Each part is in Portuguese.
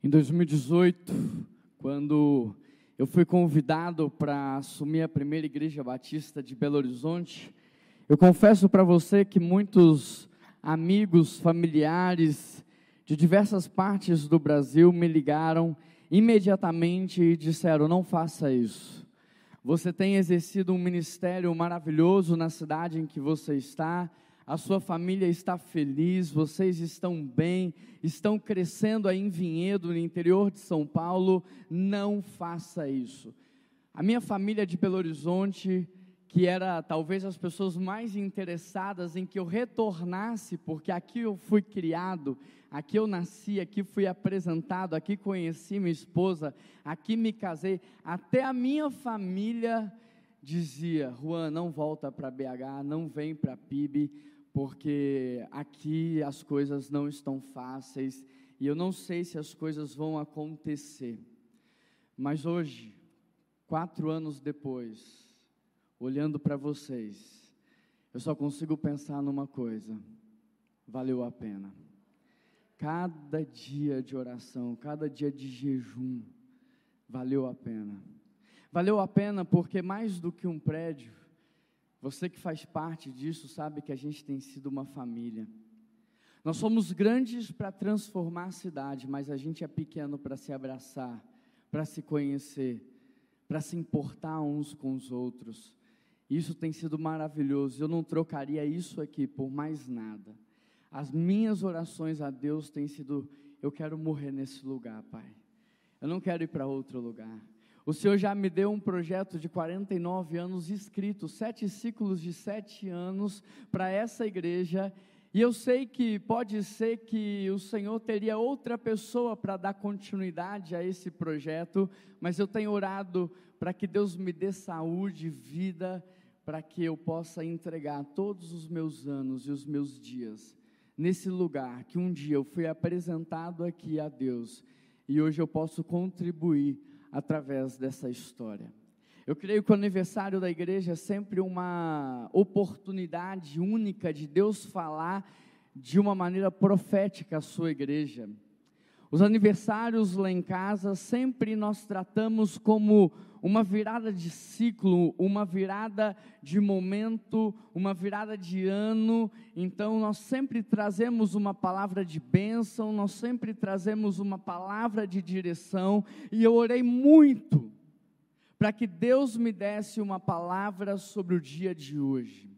Em 2018, quando eu fui convidado para assumir a primeira igreja batista de Belo Horizonte, eu confesso para você que muitos amigos, familiares de diversas partes do Brasil me ligaram imediatamente e disseram: não faça isso. Você tem exercido um ministério maravilhoso na cidade em que você está, a sua família está feliz, vocês estão bem, estão crescendo aí em Vinhedo, no interior de São Paulo, não faça isso. A minha família de Belo Horizonte, que era talvez as pessoas mais interessadas em que eu retornasse, porque aqui eu fui criado, aqui eu nasci, aqui fui apresentado, aqui conheci minha esposa, aqui me casei, até a minha família dizia: Juan, não volta para BH, não vem para PIB, porque aqui as coisas não estão fáceis e eu não sei se as coisas vão acontecer. Mas hoje, quatro anos depois, olhando para vocês, eu só consigo pensar numa coisa: valeu a pena. Cada dia de oração, cada dia de jejum, valeu a pena. Valeu a pena porque mais do que um prédio, você que faz parte disso sabe que a gente tem sido uma família. Nós somos grandes para transformar a cidade, mas a gente é pequeno para se abraçar, para se conhecer, para se importar uns com os outros. Isso tem sido maravilhoso. Eu não trocaria isso aqui por mais nada. As minhas orações a Deus têm sido: eu quero morrer nesse lugar, Pai. Eu não quero ir para outro lugar. O Senhor já me deu um projeto de 49 anos escrito, sete ciclos de sete anos para essa igreja. E eu sei que pode ser que o Senhor teria outra pessoa para dar continuidade a esse projeto, mas eu tenho orado para que Deus me dê saúde, vida, para que eu possa entregar todos os meus anos e os meus dias nesse lugar que um dia eu fui apresentado aqui a Deus e hoje eu posso contribuir através dessa história. Eu creio que o aniversário da igreja é sempre uma oportunidade única de Deus falar de uma maneira profética à sua igreja. Os aniversários lá em casa sempre nós tratamos como uma virada de ciclo, uma virada de momento, uma virada de ano. Então nós sempre trazemos uma palavra de bênção, nós sempre trazemos uma palavra de direção, e eu orei muito para que Deus me desse uma palavra sobre o dia de hoje.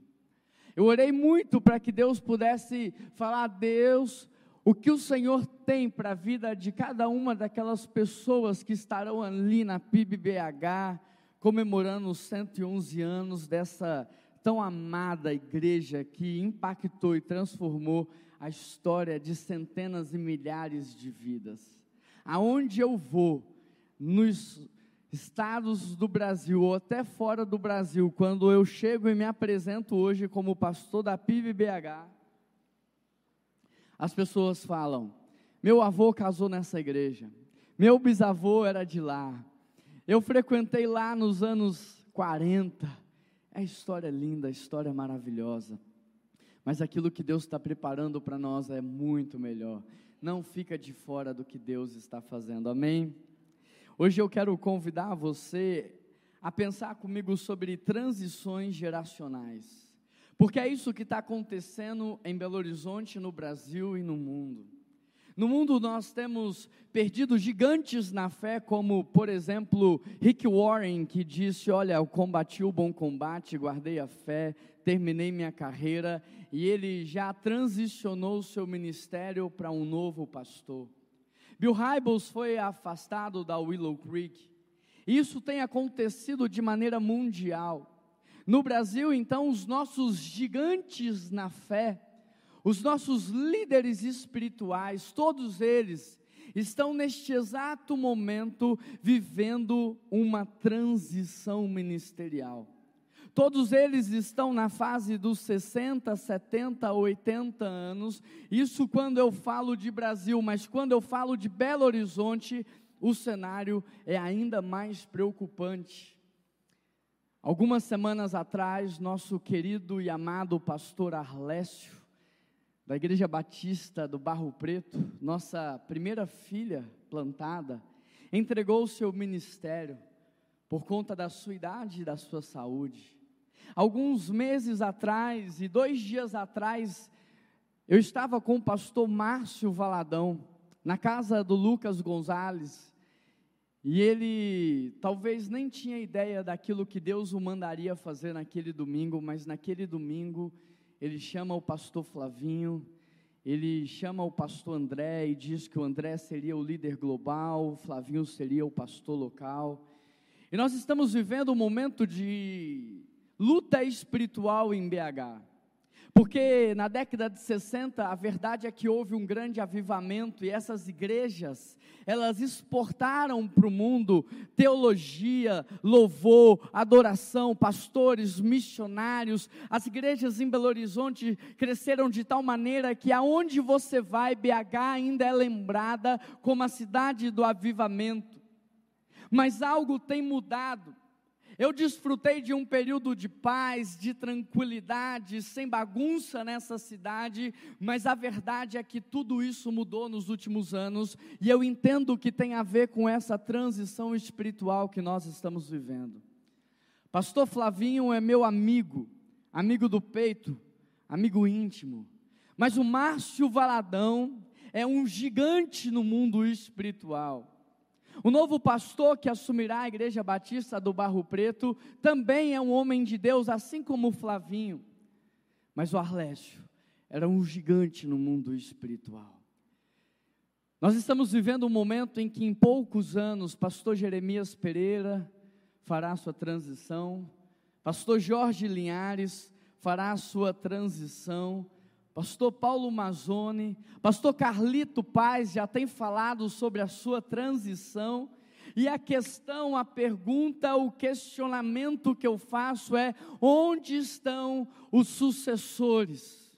Eu orei muito para que Deus pudesse falar, Deus, o que o Senhor tem para a vida de cada uma daquelas pessoas que estarão ali na PIBBH, comemorando os 111 anos dessa tão amada igreja que impactou e transformou a história de centenas e milhares de vidas. Aonde eu vou, nos estados do Brasil ou até fora do Brasil, quando eu chego e me apresento hoje como pastor da PIBBH, as pessoas falam: meu avô casou nessa igreja, meu bisavô era de lá, eu frequentei lá nos anos 40. É história linda, história maravilhosa. Mas aquilo que Deus está preparando para nós é muito melhor. Não fica de fora do que Deus está fazendo. Amém? Hoje eu quero convidar você a pensar comigo sobre transições geracionais. Porque é isso que está acontecendo em Belo Horizonte, no Brasil e no mundo. No mundo nós temos perdido gigantes na fé, como por exemplo Rick Warren, que disse: Olha, eu combati o bom combate, guardei a fé, terminei minha carreira, e ele já transicionou seu ministério para um novo pastor. Bill Hybels foi afastado da Willow Creek. Isso tem acontecido de maneira mundial. No Brasil, então, os nossos gigantes na fé, os nossos líderes espirituais, todos eles estão neste exato momento vivendo uma transição ministerial. Todos eles estão na fase dos 60, 70, 80 anos. Isso quando eu falo de Brasil, mas quando eu falo de Belo Horizonte, o cenário é ainda mais preocupante. Algumas semanas atrás, nosso querido e amado pastor Arlécio, da Igreja Batista do Barro Preto, nossa primeira filha, plantada, entregou o seu ministério por conta da sua idade e da sua saúde. Alguns meses atrás e dois dias atrás, eu estava com o pastor Márcio Valadão, na casa do Lucas Gonzalez, e ele talvez nem tinha ideia daquilo que Deus o mandaria fazer naquele domingo, mas naquele domingo ele chama o pastor Flavinho, ele chama o pastor André e diz que o André seria o líder global, o Flavinho seria o pastor local. E nós estamos vivendo um momento de luta espiritual em BH. Porque na década de 60, a verdade é que houve um grande avivamento e essas igrejas, elas exportaram para o mundo teologia, louvor, adoração, pastores, missionários. As igrejas em Belo Horizonte cresceram de tal maneira que aonde você vai, BH ainda é lembrada como a cidade do avivamento. Mas algo tem mudado. Eu desfrutei de um período de paz, de tranquilidade, sem bagunça nessa cidade, mas a verdade é que tudo isso mudou nos últimos anos, e eu entendo que tem a ver com essa transição espiritual que nós estamos vivendo. Pastor Flavinho é meu amigo, amigo do peito, amigo íntimo, mas o Márcio Valadão é um gigante no mundo espiritual. O novo pastor que assumirá a Igreja Batista do Barro Preto também é um homem de Deus, assim como o Flavinho. Mas o Arlésio era um gigante no mundo espiritual. Nós estamos vivendo um momento em que, em poucos anos, pastor Jeremias Pereira fará sua transição, pastor Jorge Linhares fará sua transição, Pastor Paulo Mazzoni, Pastor Carlito Paz já tem falado sobre a sua transição. E a questão, a pergunta, o questionamento que eu faço é: onde estão os sucessores?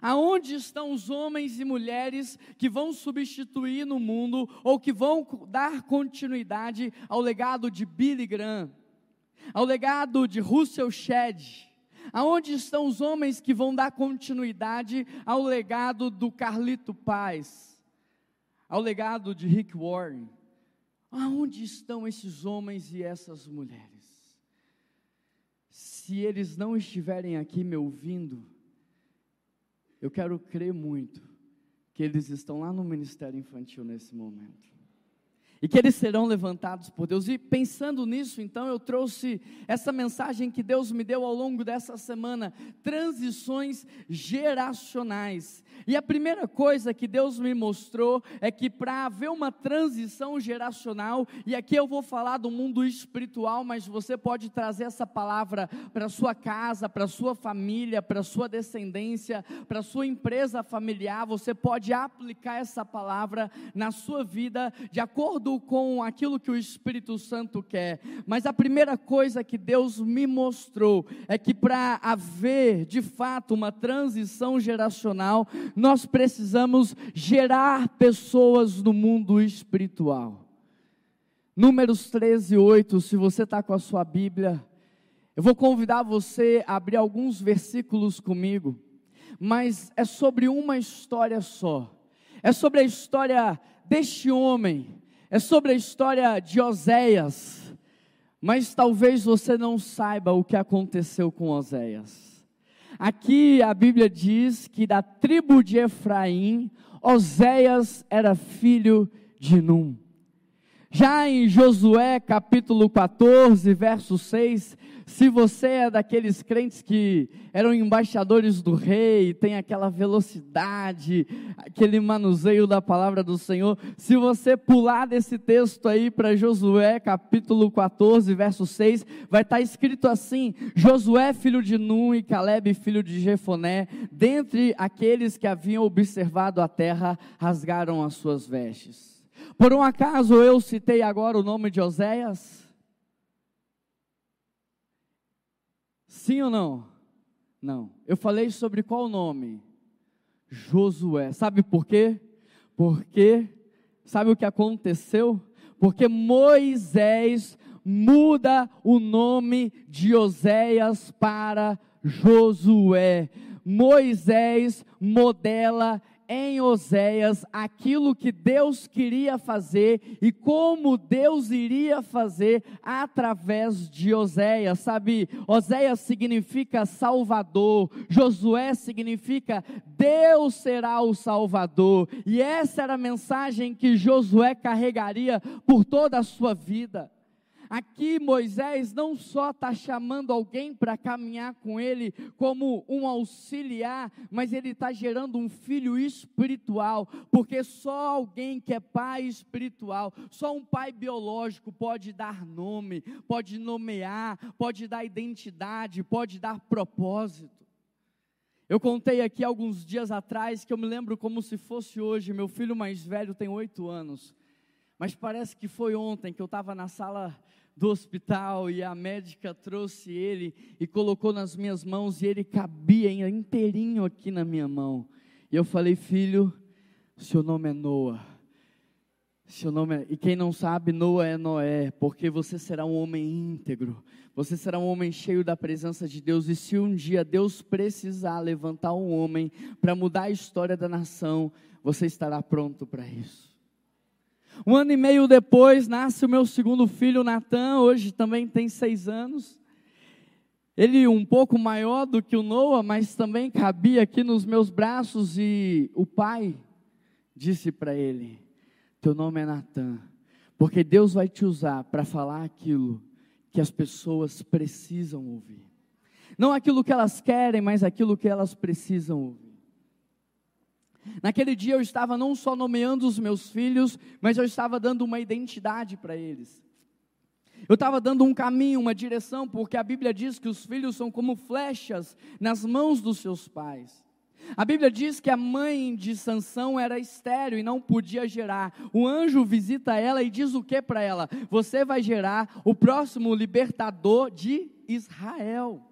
Aonde estão os homens e mulheres que vão substituir no mundo ou que vão dar continuidade ao legado de Billy Graham, ao legado de Russell Shedd, Aonde estão os homens que vão dar continuidade ao legado do Carlito Paz, ao legado de Rick Warren? Aonde estão esses homens e essas mulheres? Se eles não estiverem aqui me ouvindo, eu quero crer muito que eles estão lá no ministério infantil nesse momento e que eles serão levantados por Deus. E pensando nisso, então, eu trouxe essa mensagem que Deus me deu ao longo dessa semana: transições geracionais. E a primeira coisa que Deus me mostrou é que para haver uma transição geracional, e aqui eu vou falar do mundo espiritual, mas você pode trazer essa palavra para sua casa, para sua família, para sua descendência, para sua empresa familiar, você pode aplicar essa palavra na sua vida de acordo acordo com aquilo que o Espírito Santo quer. Mas a primeira coisa que Deus me mostrou é que para haver de fato uma transição geracional, nós precisamos gerar pessoas no mundo espiritual. Números 13, 8, se você está com a sua Bíblia, eu vou convidar você a abrir alguns versículos comigo, mas é sobre uma história só. É sobre a história deste homem é sobre a história de Oséias, mas talvez você não saiba o que aconteceu com Oséias. Aqui a Bíblia diz que da tribo de Efraim, Oséias era filho de Num. Já em Josué capítulo 14, verso 6, se você é daqueles crentes que eram embaixadores do rei, tem aquela velocidade, aquele manuseio da palavra do Senhor, se você pular desse texto aí para Josué, capítulo 14, verso 6, vai estar tá escrito assim: Josué, filho de Num, e Caleb, filho de Jefoné, dentre aqueles que haviam observado a terra, rasgaram as suas vestes. Por um acaso eu citei agora o nome de Oséias? Sim ou não? Não. Eu falei sobre qual nome? Josué. Sabe por quê? Porque, sabe o que aconteceu? Porque Moisés muda o nome de Oséias para Josué. Moisés modela em Oséias aquilo que Deus queria fazer e como Deus iria fazer através de Oséias, sabe? Oséias significa Salvador, Josué significa Deus será o Salvador, e essa era a mensagem que Josué carregaria por toda a sua vida. Aqui Moisés não só está chamando alguém para caminhar com ele como um auxiliar, mas ele está gerando um filho espiritual, porque só alguém que é pai espiritual, só um pai biológico pode dar nome, pode nomear, pode dar identidade, pode dar propósito. Eu contei aqui alguns dias atrás que eu me lembro como se fosse hoje. Meu filho mais velho tem oito anos, mas parece que foi ontem que eu estava na sala do hospital e a médica trouxe ele e colocou nas minhas mãos e ele cabia inteirinho aqui na minha mão. E eu falei, filho, seu nome é Noah. Seu nome é... E quem não sabe, Noah é Noé, porque você será um homem íntegro. Você será um homem cheio da presença de Deus. E se um dia Deus precisar levantar um homem para mudar a história da nação, você estará pronto para isso. Um ano e meio depois, nasce o meu segundo filho, Natan, hoje também tem seis anos. Ele um pouco maior do que o Noah, mas também cabia aqui nos meus braços e o pai disse para ele: Teu nome é Natan, porque Deus vai te usar para falar aquilo que as pessoas precisam ouvir. Não aquilo que elas querem, mas aquilo que elas precisam ouvir. Naquele dia eu estava não só nomeando os meus filhos, mas eu estava dando uma identidade para eles. Eu estava dando um caminho, uma direção, porque a Bíblia diz que os filhos são como flechas nas mãos dos seus pais. A Bíblia diz que a mãe de Sansão era estéril e não podia gerar. O anjo visita ela e diz o que para ela? Você vai gerar o próximo libertador de Israel.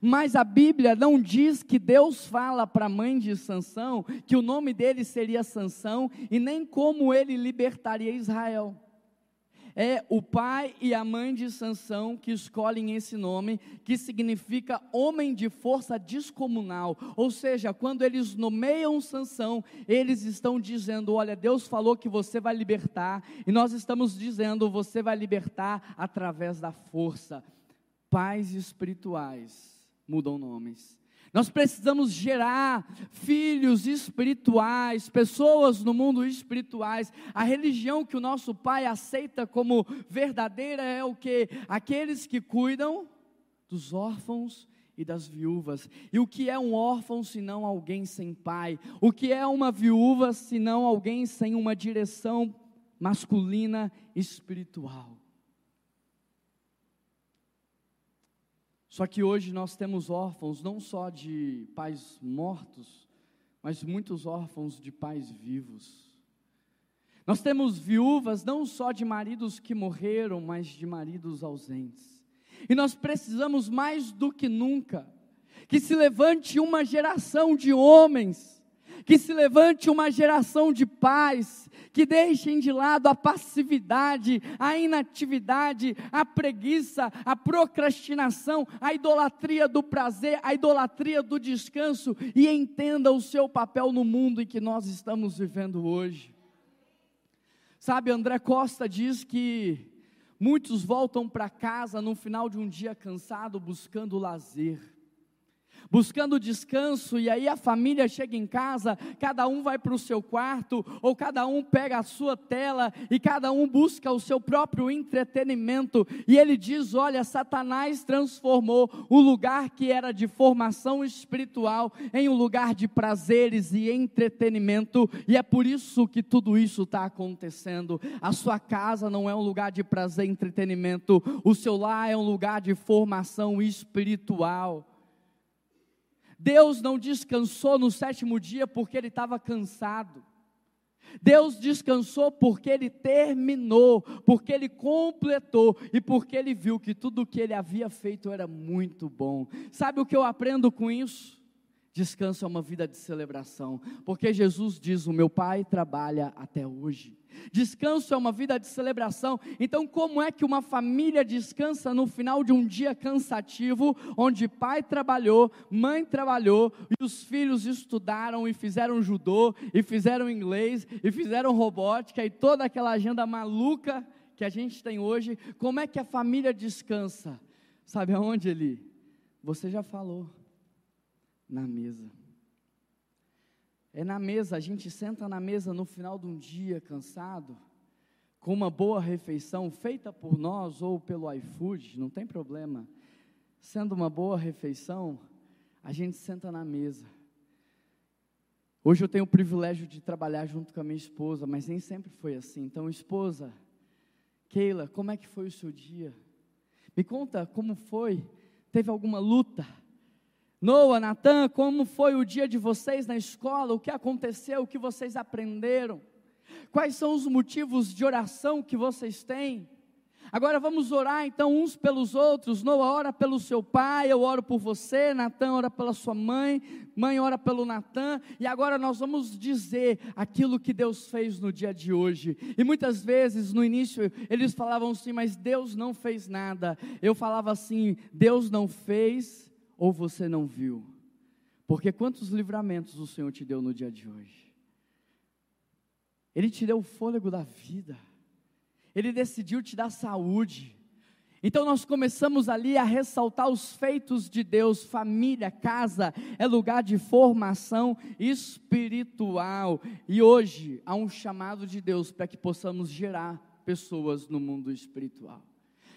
Mas a Bíblia não diz que Deus fala para a mãe de Sansão que o nome dele seria Sansão e nem como ele libertaria Israel. É o pai e a mãe de Sansão que escolhem esse nome, que significa homem de força descomunal. Ou seja, quando eles nomeiam Sansão, eles estão dizendo: "Olha, Deus falou que você vai libertar", e nós estamos dizendo: "Você vai libertar através da força". Pais espirituais mudam nomes. Nós precisamos gerar filhos espirituais, pessoas no mundo espirituais. A religião que o nosso pai aceita como verdadeira é o que? Aqueles que cuidam dos órfãos e das viúvas. E o que é um órfão se não alguém sem pai? O que é uma viúva se não alguém sem uma direção masculina espiritual? Só que hoje nós temos órfãos não só de pais mortos, mas muitos órfãos de pais vivos. Nós temos viúvas não só de maridos que morreram, mas de maridos ausentes. E nós precisamos mais do que nunca que se levante uma geração de homens que se levante uma geração de pais, que deixem de lado a passividade, a inatividade, a preguiça, a procrastinação, a idolatria do prazer, a idolatria do descanso e entenda o seu papel no mundo em que nós estamos vivendo hoje. Sabe, André Costa diz que muitos voltam para casa no final de um dia cansado buscando lazer buscando descanso, e aí a família chega em casa, cada um vai para o seu quarto, ou cada um pega a sua tela, e cada um busca o seu próprio entretenimento, e ele diz: Olha, Satanás transformou o lugar que era de formação espiritual em um lugar de prazeres e entretenimento, e é por isso que tudo isso está acontecendo. A sua casa não é um lugar de prazer e entretenimento, o seu lar é um lugar de formação espiritual. Deus não descansou no sétimo dia porque ele estava cansado. Deus descansou porque ele terminou, porque ele completou e porque ele viu que tudo o que ele havia feito era muito bom. Sabe o que eu aprendo com isso? Descanso é uma vida de celebração, porque Jesus diz: O meu Pai trabalha até hoje. Descanso é uma vida de celebração. Então, como é que uma família descansa no final de um dia cansativo, onde pai trabalhou, mãe trabalhou, e os filhos estudaram e fizeram judô, e fizeram inglês, e fizeram robótica, e toda aquela agenda maluca que a gente tem hoje? Como é que a família descansa? Sabe aonde, Eli? Você já falou na mesa. É na mesa, a gente senta na mesa no final de um dia cansado, com uma boa refeição feita por nós ou pelo iFood, não tem problema. Sendo uma boa refeição, a gente senta na mesa. Hoje eu tenho o privilégio de trabalhar junto com a minha esposa, mas nem sempre foi assim. Então, esposa, Keila, como é que foi o seu dia? Me conta como foi? Teve alguma luta? Noah, Natan, como foi o dia de vocês na escola? O que aconteceu? O que vocês aprenderam? Quais são os motivos de oração que vocês têm? Agora vamos orar então uns pelos outros. Noah ora pelo seu pai, eu oro por você, Natan ora pela sua mãe, mãe ora pelo Natan, e agora nós vamos dizer aquilo que Deus fez no dia de hoje. E muitas vezes no início eles falavam assim, mas Deus não fez nada. Eu falava assim, Deus não fez, ou você não viu? Porque quantos livramentos o Senhor te deu no dia de hoje? Ele te deu o fôlego da vida, Ele decidiu te dar saúde. Então nós começamos ali a ressaltar os feitos de Deus, família, casa, é lugar de formação espiritual. E hoje há um chamado de Deus para que possamos gerar pessoas no mundo espiritual.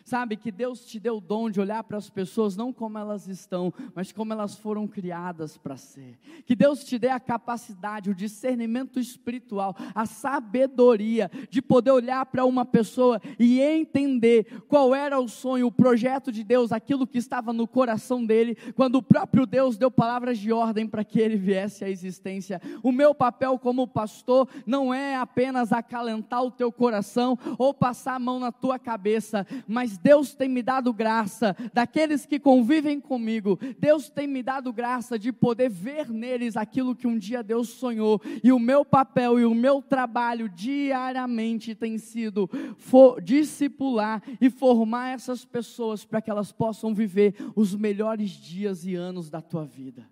Sabe que Deus te deu o dom de olhar para as pessoas não como elas estão, mas como elas foram criadas para ser. Que Deus te dê a capacidade, o discernimento espiritual, a sabedoria de poder olhar para uma pessoa e entender qual era o sonho, o projeto de Deus, aquilo que estava no coração dele, quando o próprio Deus deu palavras de ordem para que ele viesse à existência. O meu papel como pastor não é apenas acalentar o teu coração ou passar a mão na tua cabeça, mas Deus tem me dado graça, daqueles que convivem comigo, Deus tem me dado graça de poder ver neles aquilo que um dia Deus sonhou, e o meu papel e o meu trabalho diariamente tem sido discipular e formar essas pessoas para que elas possam viver os melhores dias e anos da tua vida.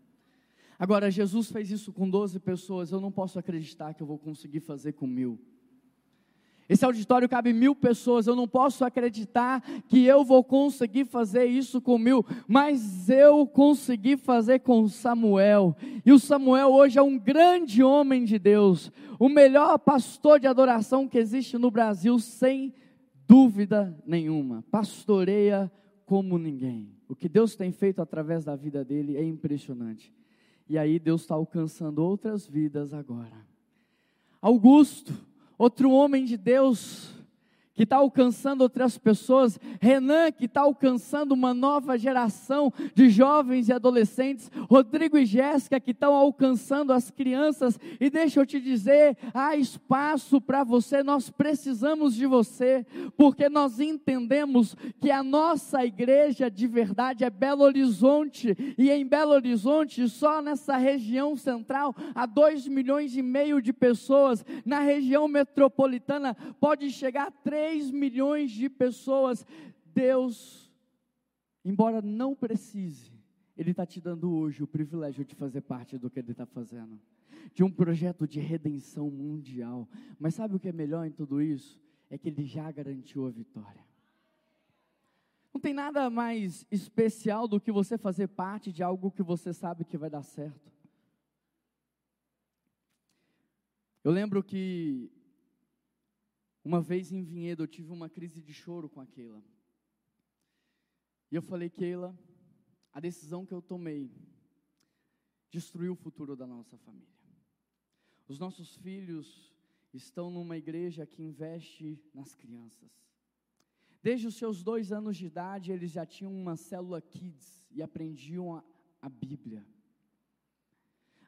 Agora, Jesus fez isso com 12 pessoas, eu não posso acreditar que eu vou conseguir fazer com mil. Esse auditório cabe mil pessoas. Eu não posso acreditar que eu vou conseguir fazer isso com mil, mas eu consegui fazer com Samuel. E o Samuel hoje é um grande homem de Deus, o melhor pastor de adoração que existe no Brasil, sem dúvida nenhuma. Pastoreia como ninguém. O que Deus tem feito através da vida dele é impressionante. E aí Deus está alcançando outras vidas agora. Augusto outro homem de Deus que está alcançando outras pessoas, Renan, que está alcançando uma nova geração de jovens e adolescentes, Rodrigo e Jéssica, que estão alcançando as crianças, e deixa eu te dizer: há espaço para você, nós precisamos de você, porque nós entendemos que a nossa igreja de verdade é Belo Horizonte, e em Belo Horizonte, só nessa região central, há dois milhões e meio de pessoas, na região metropolitana, pode chegar a 3 3 milhões de pessoas, Deus, embora não precise, Ele está te dando hoje o privilégio de fazer parte do que Ele está fazendo, de um projeto de redenção mundial. Mas sabe o que é melhor em tudo isso? É que Ele já garantiu a vitória. Não tem nada mais especial do que você fazer parte de algo que você sabe que vai dar certo. Eu lembro que uma vez em Vinhedo eu tive uma crise de choro com a Keila. E eu falei, Keila, a decisão que eu tomei destruiu o futuro da nossa família. Os nossos filhos estão numa igreja que investe nas crianças. Desde os seus dois anos de idade, eles já tinham uma célula kids e aprendiam a, a Bíblia.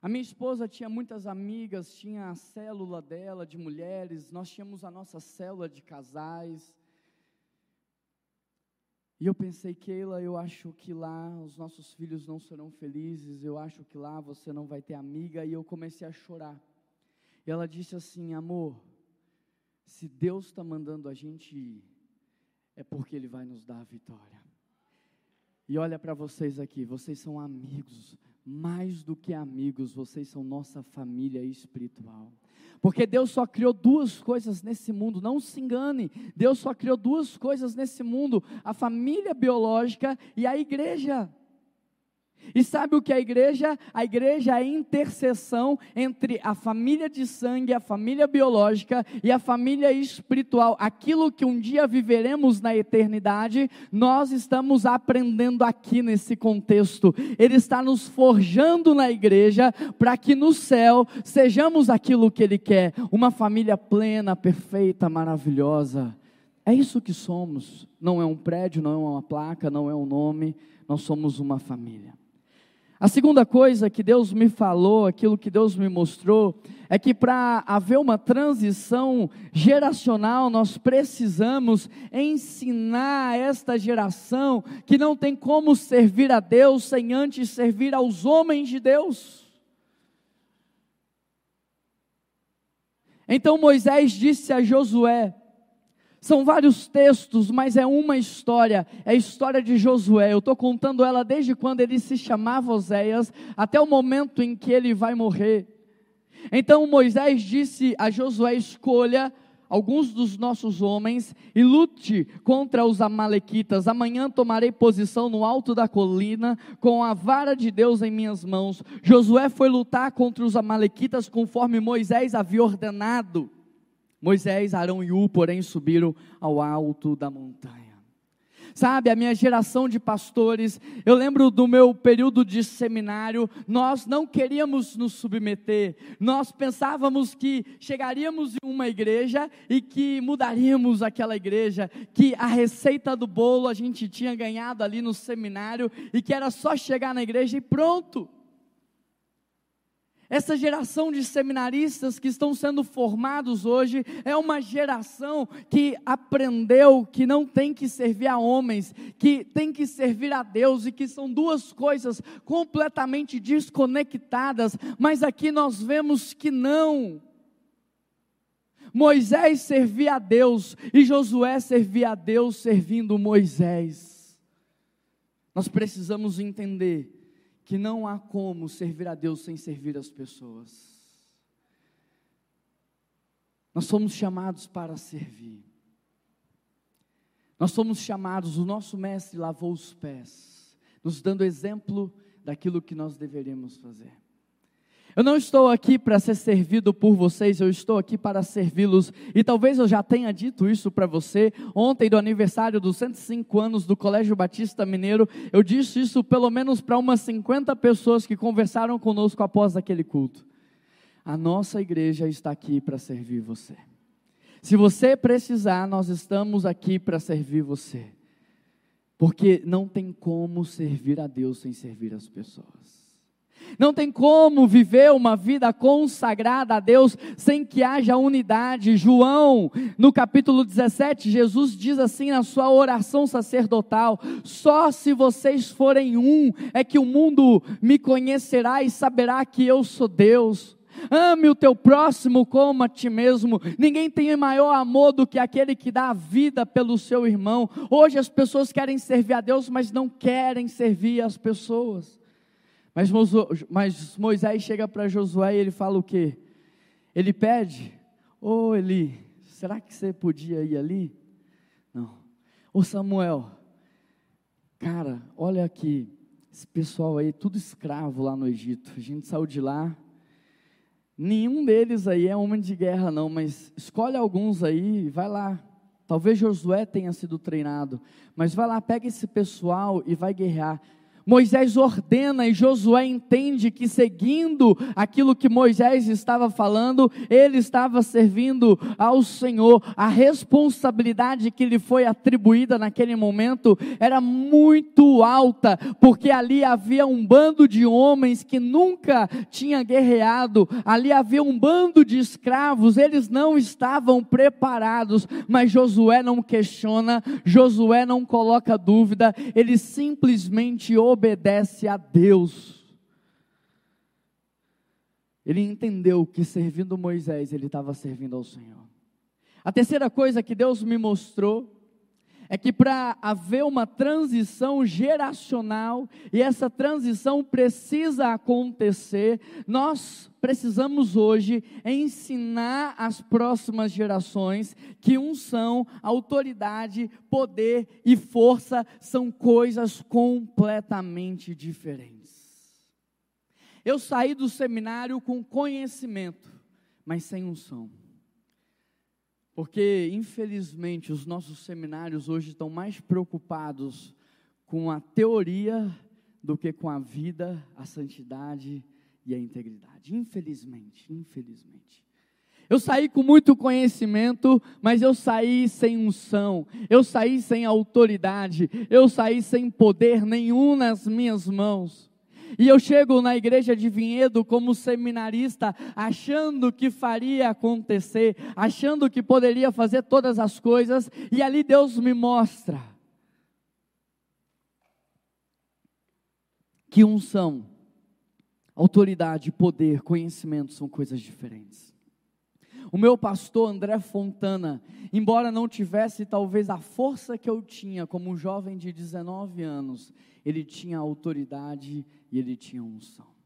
A minha esposa tinha muitas amigas, tinha a célula dela de mulheres, nós tínhamos a nossa célula de casais. E eu pensei, Keila, eu acho que lá os nossos filhos não serão felizes, eu acho que lá você não vai ter amiga, e eu comecei a chorar. E ela disse assim: amor, se Deus está mandando a gente ir, é porque Ele vai nos dar a vitória. E olha para vocês aqui, vocês são amigos, mais do que amigos, vocês são nossa família espiritual. Porque Deus só criou duas coisas nesse mundo, não se engane. Deus só criou duas coisas nesse mundo: a família biológica e a igreja. E sabe o que é a igreja? A igreja é a interseção entre a família de sangue, a família biológica e a família espiritual. Aquilo que um dia viveremos na eternidade, nós estamos aprendendo aqui nesse contexto. Ele está nos forjando na igreja para que no céu sejamos aquilo que Ele quer: uma família plena, perfeita, maravilhosa. É isso que somos. Não é um prédio, não é uma placa, não é um nome. Nós somos uma família. A segunda coisa que Deus me falou, aquilo que Deus me mostrou, é que para haver uma transição geracional, nós precisamos ensinar esta geração que não tem como servir a Deus sem antes servir aos homens de Deus. Então Moisés disse a Josué: são vários textos, mas é uma história, é a história de Josué. Eu estou contando ela desde quando ele se chamava Oséias até o momento em que ele vai morrer. Então Moisés disse a Josué: escolha alguns dos nossos homens e lute contra os Amalequitas. Amanhã tomarei posição no alto da colina com a vara de Deus em minhas mãos. Josué foi lutar contra os Amalequitas conforme Moisés havia ordenado. Moisés, Arão e U, porém, subiram ao alto da montanha. Sabe, a minha geração de pastores, eu lembro do meu período de seminário, nós não queríamos nos submeter, nós pensávamos que chegaríamos em uma igreja e que mudaríamos aquela igreja, que a receita do bolo a gente tinha ganhado ali no seminário e que era só chegar na igreja e pronto. Essa geração de seminaristas que estão sendo formados hoje é uma geração que aprendeu que não tem que servir a homens, que tem que servir a Deus e que são duas coisas completamente desconectadas, mas aqui nós vemos que não. Moisés servia a Deus e Josué servia a Deus servindo Moisés. Nós precisamos entender que não há como servir a Deus sem servir as pessoas. Nós somos chamados para servir. Nós somos chamados, o nosso mestre lavou os pés, nos dando exemplo daquilo que nós deveríamos fazer. Eu não estou aqui para ser servido por vocês, eu estou aqui para servi-los. E talvez eu já tenha dito isso para você. Ontem, do aniversário dos 105 anos do Colégio Batista Mineiro, eu disse isso pelo menos para umas 50 pessoas que conversaram conosco após aquele culto. A nossa igreja está aqui para servir você. Se você precisar, nós estamos aqui para servir você. Porque não tem como servir a Deus sem servir as pessoas. Não tem como viver uma vida consagrada a Deus sem que haja unidade. João, no capítulo 17, Jesus diz assim na sua oração sacerdotal: Só se vocês forem um é que o mundo me conhecerá e saberá que eu sou Deus. Ame o teu próximo como a ti mesmo. Ninguém tem maior amor do que aquele que dá a vida pelo seu irmão. Hoje as pessoas querem servir a Deus, mas não querem servir as pessoas. Mas, mas Moisés chega para Josué e ele fala o quê? Ele pede, ô oh, Eli, será que você podia ir ali? Não. Ô Samuel, cara, olha aqui, esse pessoal aí, tudo escravo lá no Egito, a gente saiu de lá, nenhum deles aí é homem de guerra não, mas escolhe alguns aí e vai lá, talvez Josué tenha sido treinado, mas vai lá, pega esse pessoal e vai guerrear, Moisés ordena e Josué entende que seguindo aquilo que Moisés estava falando, ele estava servindo ao Senhor. A responsabilidade que lhe foi atribuída naquele momento era muito alta, porque ali havia um bando de homens que nunca tinha guerreado, ali havia um bando de escravos, eles não estavam preparados, mas Josué não questiona, Josué não coloca dúvida, ele simplesmente obedece a Deus. Ele entendeu que servindo Moisés, ele estava servindo ao Senhor. A terceira coisa que Deus me mostrou é que para haver uma transição geracional, e essa transição precisa acontecer, nós precisamos hoje ensinar às próximas gerações que unção, autoridade, poder e força são coisas completamente diferentes. Eu saí do seminário com conhecimento, mas sem unção. Porque, infelizmente, os nossos seminários hoje estão mais preocupados com a teoria do que com a vida, a santidade e a integridade. Infelizmente, infelizmente. Eu saí com muito conhecimento, mas eu saí sem unção, eu saí sem autoridade, eu saí sem poder nenhum nas minhas mãos. E eu chego na igreja de Vinhedo como seminarista, achando que faria acontecer, achando que poderia fazer todas as coisas, e ali Deus me mostra que unção, autoridade, poder, conhecimento são coisas diferentes. O meu pastor André Fontana, embora não tivesse talvez a força que eu tinha como um jovem de 19 anos, ele tinha autoridade e ele tinha unção.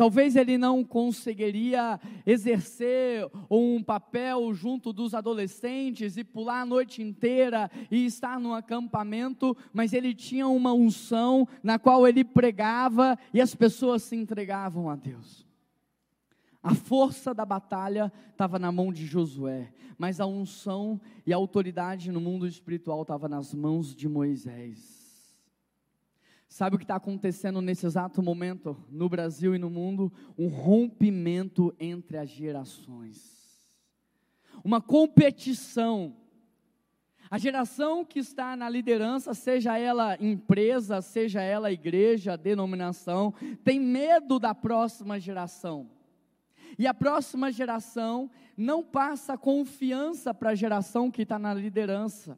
Talvez ele não conseguiria exercer um papel junto dos adolescentes e pular a noite inteira e estar no acampamento, mas ele tinha uma unção na qual ele pregava e as pessoas se entregavam a Deus. A força da batalha estava na mão de Josué, mas a unção e a autoridade no mundo espiritual estava nas mãos de Moisés. Sabe o que está acontecendo nesse exato momento no Brasil e no mundo? Um rompimento entre as gerações, uma competição. A geração que está na liderança, seja ela empresa, seja ela igreja, denominação, tem medo da próxima geração. E a próxima geração não passa confiança para a geração que está na liderança.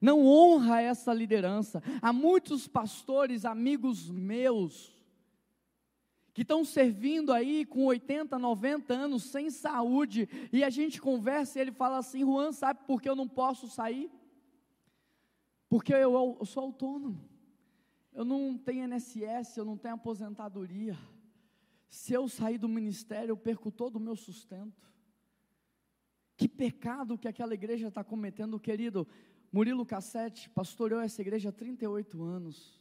Não honra essa liderança. Há muitos pastores, amigos meus, que estão servindo aí com 80, 90 anos, sem saúde, e a gente conversa e ele fala assim: Juan, sabe por que eu não posso sair? Porque eu, eu sou autônomo, eu não tenho INSS, eu não tenho aposentadoria. Se eu sair do ministério, eu perco todo o meu sustento. Que pecado que aquela igreja está cometendo, querido. Murilo Cassete pastoreou essa igreja há 38 anos.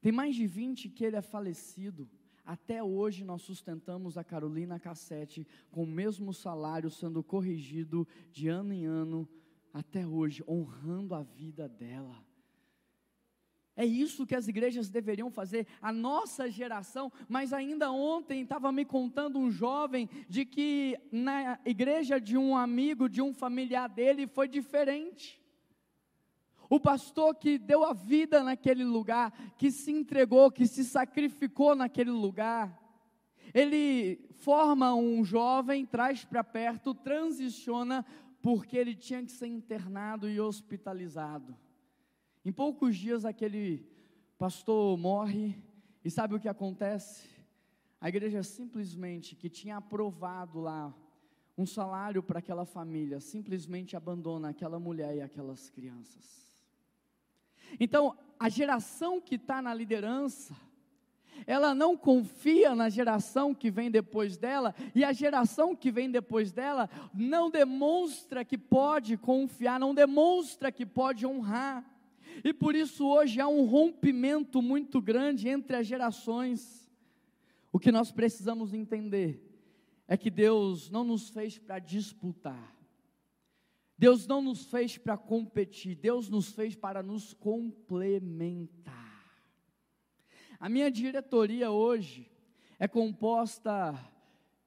Tem mais de 20 que ele é falecido. Até hoje nós sustentamos a Carolina Cassete com o mesmo salário, sendo corrigido de ano em ano, até hoje, honrando a vida dela. É isso que as igrejas deveriam fazer, a nossa geração. Mas ainda ontem estava me contando um jovem de que na igreja de um amigo, de um familiar dele, foi diferente. O pastor que deu a vida naquele lugar, que se entregou, que se sacrificou naquele lugar, ele forma um jovem, traz para perto, transiciona, porque ele tinha que ser internado e hospitalizado. Em poucos dias aquele pastor morre e sabe o que acontece? A igreja simplesmente que tinha aprovado lá um salário para aquela família, simplesmente abandona aquela mulher e aquelas crianças. Então, a geração que está na liderança, ela não confia na geração que vem depois dela, e a geração que vem depois dela não demonstra que pode confiar, não demonstra que pode honrar. E por isso hoje há um rompimento muito grande entre as gerações. O que nós precisamos entender é que Deus não nos fez para disputar. Deus não nos fez para competir, Deus nos fez para nos complementar. A minha diretoria hoje é composta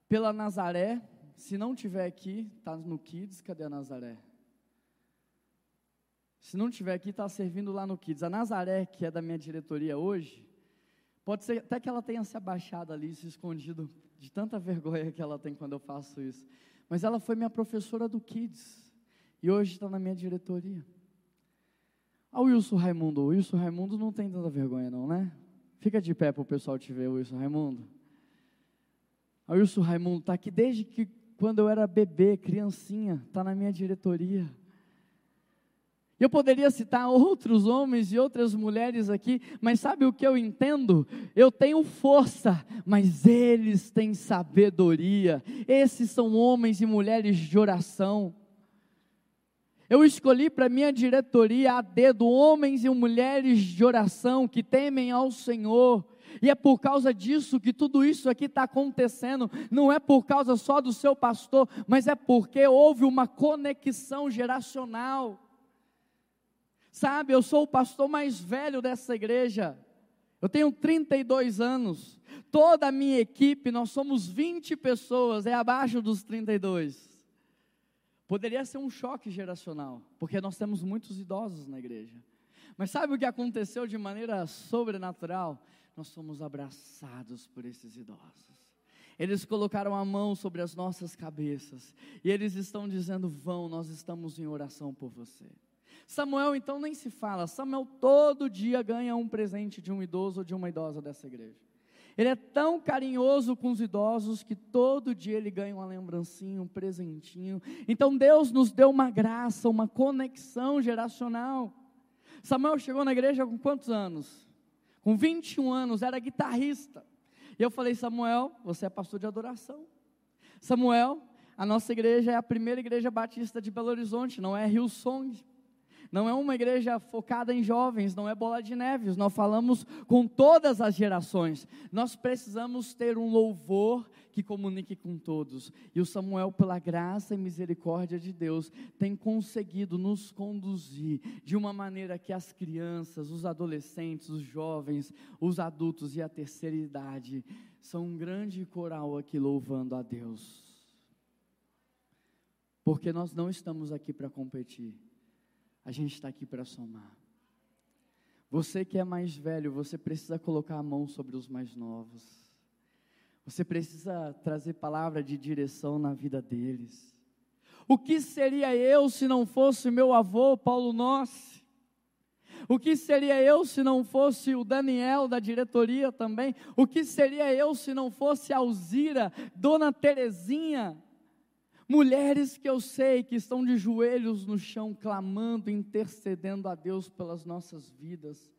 pela Nazaré. Se não tiver aqui, está no Kids. Cadê a Nazaré? Se não tiver aqui, está servindo lá no Kids. A Nazaré, que é da minha diretoria hoje, pode ser até que ela tenha se abaixado ali, se escondido, de tanta vergonha que ela tem quando eu faço isso. Mas ela foi minha professora do Kids. E hoje está na minha diretoria. Ah, o Wilson Raimundo. O Wilson Raimundo não tem tanta vergonha, não, né? Fica de pé para o pessoal te ver, Wilson Raimundo. O Wilson Raimundo está aqui desde que quando eu era bebê, criancinha, está na minha diretoria. Eu poderia citar outros homens e outras mulheres aqui, mas sabe o que eu entendo? Eu tenho força, mas eles têm sabedoria. Esses são homens e mulheres de oração. Eu escolhi para minha diretoria a dedo homens e mulheres de oração que temem ao Senhor. E é por causa disso que tudo isso aqui está acontecendo. Não é por causa só do seu pastor, mas é porque houve uma conexão geracional. Sabe, eu sou o pastor mais velho dessa igreja. Eu tenho 32 anos. Toda a minha equipe, nós somos 20 pessoas, é abaixo dos 32. Poderia ser um choque geracional, porque nós temos muitos idosos na igreja. Mas sabe o que aconteceu de maneira sobrenatural? Nós somos abraçados por esses idosos. Eles colocaram a mão sobre as nossas cabeças e eles estão dizendo: Vão, nós estamos em oração por você. Samuel então nem se fala. Samuel todo dia ganha um presente de um idoso ou de uma idosa dessa igreja. Ele é tão carinhoso com os idosos que todo dia ele ganha uma lembrancinha, um presentinho. Então Deus nos deu uma graça, uma conexão geracional. Samuel chegou na igreja com quantos anos? Com 21 anos, era guitarrista. E eu falei, Samuel, você é pastor de adoração. Samuel, a nossa igreja é a primeira igreja batista de Belo Horizonte, não é Rio Song não é uma igreja focada em jovens, não é bola de neves, nós falamos com todas as gerações. Nós precisamos ter um louvor que comunique com todos. E o Samuel, pela graça e misericórdia de Deus, tem conseguido nos conduzir de uma maneira que as crianças, os adolescentes, os jovens, os adultos e a terceira idade são um grande coral aqui louvando a Deus. Porque nós não estamos aqui para competir a gente está aqui para somar. Você que é mais velho, você precisa colocar a mão sobre os mais novos. Você precisa trazer palavra de direção na vida deles. O que seria eu se não fosse meu avô, Paulo Nossi? O que seria eu se não fosse o Daniel da diretoria também? O que seria eu se não fosse a Alzira, Dona Terezinha? Mulheres que eu sei que estão de joelhos no chão, clamando, intercedendo a Deus pelas nossas vidas.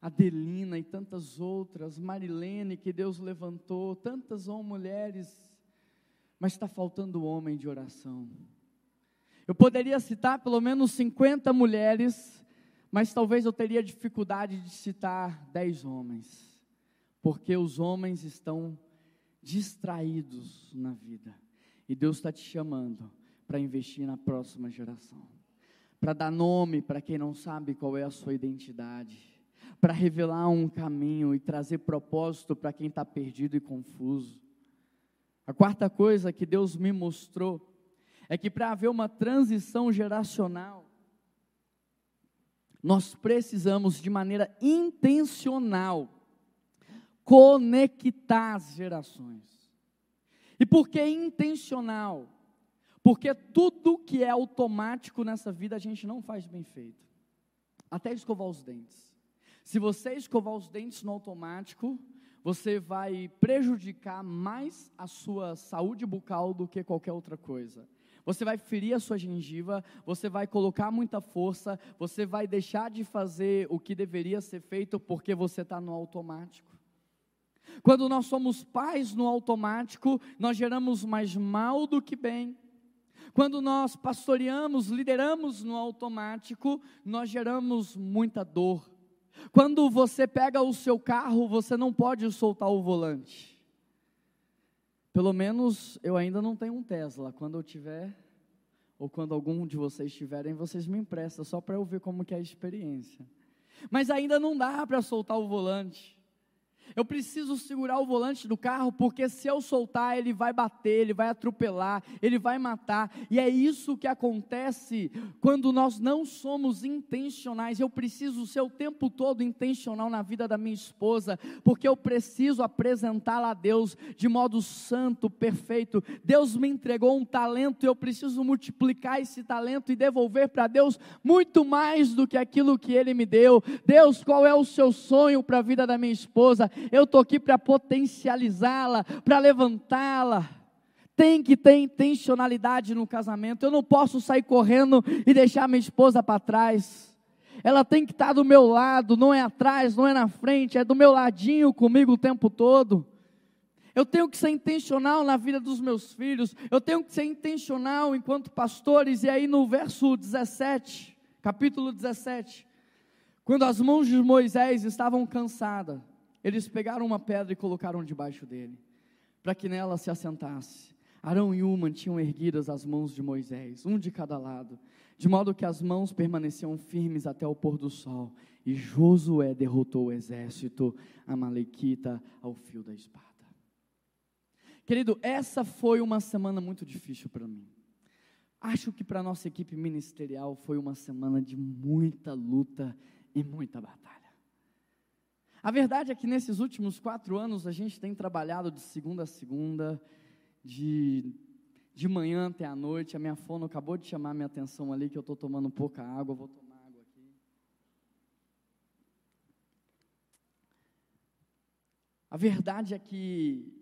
Adelina e tantas outras, Marilene que Deus levantou, tantas mulheres, mas está faltando homem de oração. Eu poderia citar pelo menos 50 mulheres, mas talvez eu teria dificuldade de citar 10 homens, porque os homens estão distraídos na vida. E Deus está te chamando para investir na próxima geração, para dar nome para quem não sabe qual é a sua identidade, para revelar um caminho e trazer propósito para quem está perdido e confuso. A quarta coisa que Deus me mostrou é que para haver uma transição geracional, nós precisamos de maneira intencional conectar as gerações. E por que intencional? Porque tudo que é automático nessa vida a gente não faz bem feito. Até escovar os dentes. Se você escovar os dentes no automático, você vai prejudicar mais a sua saúde bucal do que qualquer outra coisa. Você vai ferir a sua gengiva, você vai colocar muita força, você vai deixar de fazer o que deveria ser feito porque você está no automático. Quando nós somos pais no automático, nós geramos mais mal do que bem. Quando nós pastoreamos, lideramos no automático, nós geramos muita dor. Quando você pega o seu carro, você não pode soltar o volante. Pelo menos eu ainda não tenho um Tesla. Quando eu tiver, ou quando algum de vocês tiverem, vocês me emprestam, só para eu ver como que é a experiência. Mas ainda não dá para soltar o volante. Eu preciso segurar o volante do carro, porque se eu soltar, ele vai bater, ele vai atropelar, ele vai matar. E é isso que acontece quando nós não somos intencionais. Eu preciso ser o tempo todo intencional na vida da minha esposa, porque eu preciso apresentá-la a Deus de modo santo, perfeito. Deus me entregou um talento eu preciso multiplicar esse talento e devolver para Deus muito mais do que aquilo que Ele me deu. Deus, qual é o seu sonho para a vida da minha esposa? Eu estou aqui para potencializá-la, para levantá-la. Tem que ter intencionalidade no casamento. Eu não posso sair correndo e deixar minha esposa para trás. Ela tem que estar do meu lado, não é atrás, não é na frente, é do meu ladinho comigo o tempo todo. Eu tenho que ser intencional na vida dos meus filhos, eu tenho que ser intencional enquanto pastores, e aí no verso 17, capítulo 17, quando as mãos de Moisés estavam cansadas, eles pegaram uma pedra e colocaram debaixo dele, para que nela se assentasse. Arão e Uma tinham erguidas as mãos de Moisés, um de cada lado, de modo que as mãos permaneciam firmes até o pôr do sol. E Josué derrotou o exército amalequita ao fio da espada. Querido, essa foi uma semana muito difícil para mim. Acho que para a nossa equipe ministerial foi uma semana de muita luta e muita batalha. A verdade é que nesses últimos quatro anos a gente tem trabalhado de segunda a segunda, de, de manhã até a noite. A minha fono acabou de chamar minha atenção ali que eu estou tomando pouca água, vou tomar água aqui. A verdade é que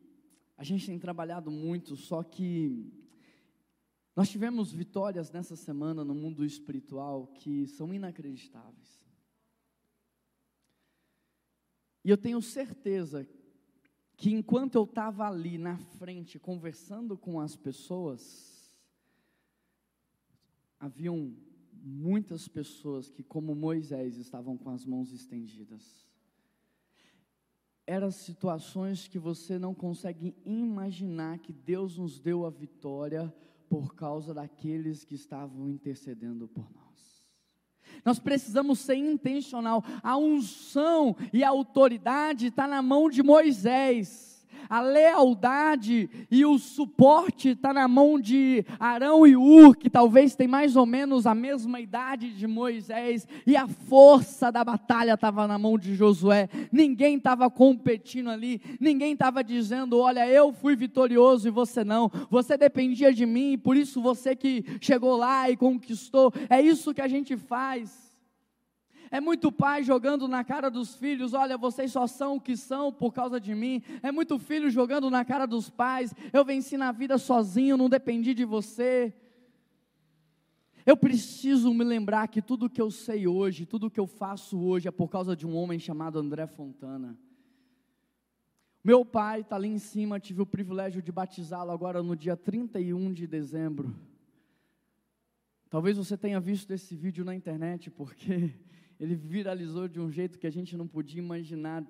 a gente tem trabalhado muito, só que nós tivemos vitórias nessa semana no mundo espiritual que são inacreditáveis. E eu tenho certeza que enquanto eu estava ali na frente conversando com as pessoas, haviam muitas pessoas que, como Moisés, estavam com as mãos estendidas. Eram situações que você não consegue imaginar que Deus nos deu a vitória por causa daqueles que estavam intercedendo por nós. Nós precisamos ser intencional. A unção e a autoridade está na mão de Moisés. A lealdade e o suporte está na mão de Arão e Ur, que talvez tem mais ou menos a mesma idade de Moisés, e a força da batalha estava na mão de Josué. Ninguém estava competindo ali, ninguém estava dizendo: Olha, eu fui vitorioso e você não. Você dependia de mim, por isso você que chegou lá e conquistou. É isso que a gente faz. É muito pai jogando na cara dos filhos: olha, vocês só são o que são por causa de mim. É muito filho jogando na cara dos pais: eu venci na vida sozinho, não dependi de você. Eu preciso me lembrar que tudo que eu sei hoje, tudo que eu faço hoje é por causa de um homem chamado André Fontana. Meu pai está ali em cima, tive o privilégio de batizá-lo agora no dia 31 de dezembro. Talvez você tenha visto esse vídeo na internet, porque ele viralizou de um jeito que a gente não podia imaginar.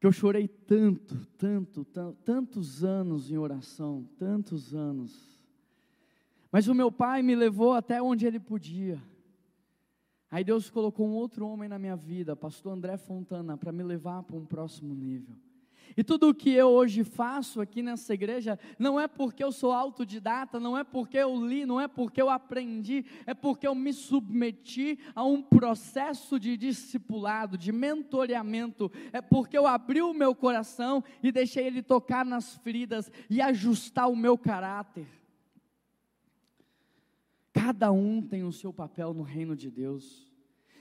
Que eu chorei tanto, tanto, tanto, tantos anos em oração, tantos anos. Mas o meu pai me levou até onde ele podia. Aí Deus colocou um outro homem na minha vida, pastor André Fontana, para me levar para um próximo nível. E tudo o que eu hoje faço aqui nessa igreja não é porque eu sou autodidata, não é porque eu li, não é porque eu aprendi, é porque eu me submeti a um processo de discipulado, de mentoreamento, é porque eu abri o meu coração e deixei ele tocar nas feridas e ajustar o meu caráter. Cada um tem o seu papel no reino de Deus.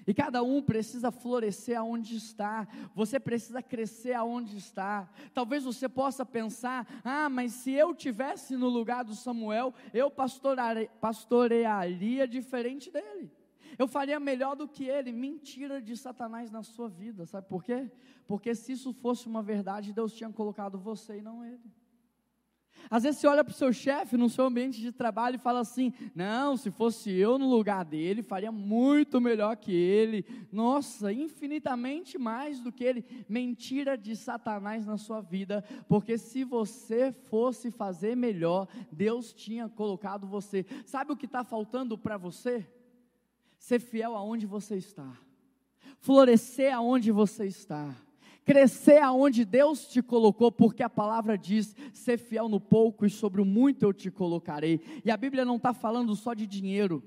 E cada um precisa florescer aonde está. Você precisa crescer aonde está. Talvez você possa pensar: ah, mas se eu tivesse no lugar do Samuel, eu pastorearia diferente dele. Eu faria melhor do que ele. Mentira de Satanás na sua vida. Sabe por quê? Porque se isso fosse uma verdade, Deus tinha colocado você e não ele. Às vezes você olha para o seu chefe no seu ambiente de trabalho e fala assim: não, se fosse eu no lugar dele, faria muito melhor que ele. Nossa, infinitamente mais do que ele. Mentira de Satanás na sua vida, porque se você fosse fazer melhor, Deus tinha colocado você. Sabe o que está faltando para você? Ser fiel aonde você está, florescer aonde você está crescer aonde Deus te colocou, porque a palavra diz: ser fiel no pouco e sobre o muito eu te colocarei. E a Bíblia não está falando só de dinheiro,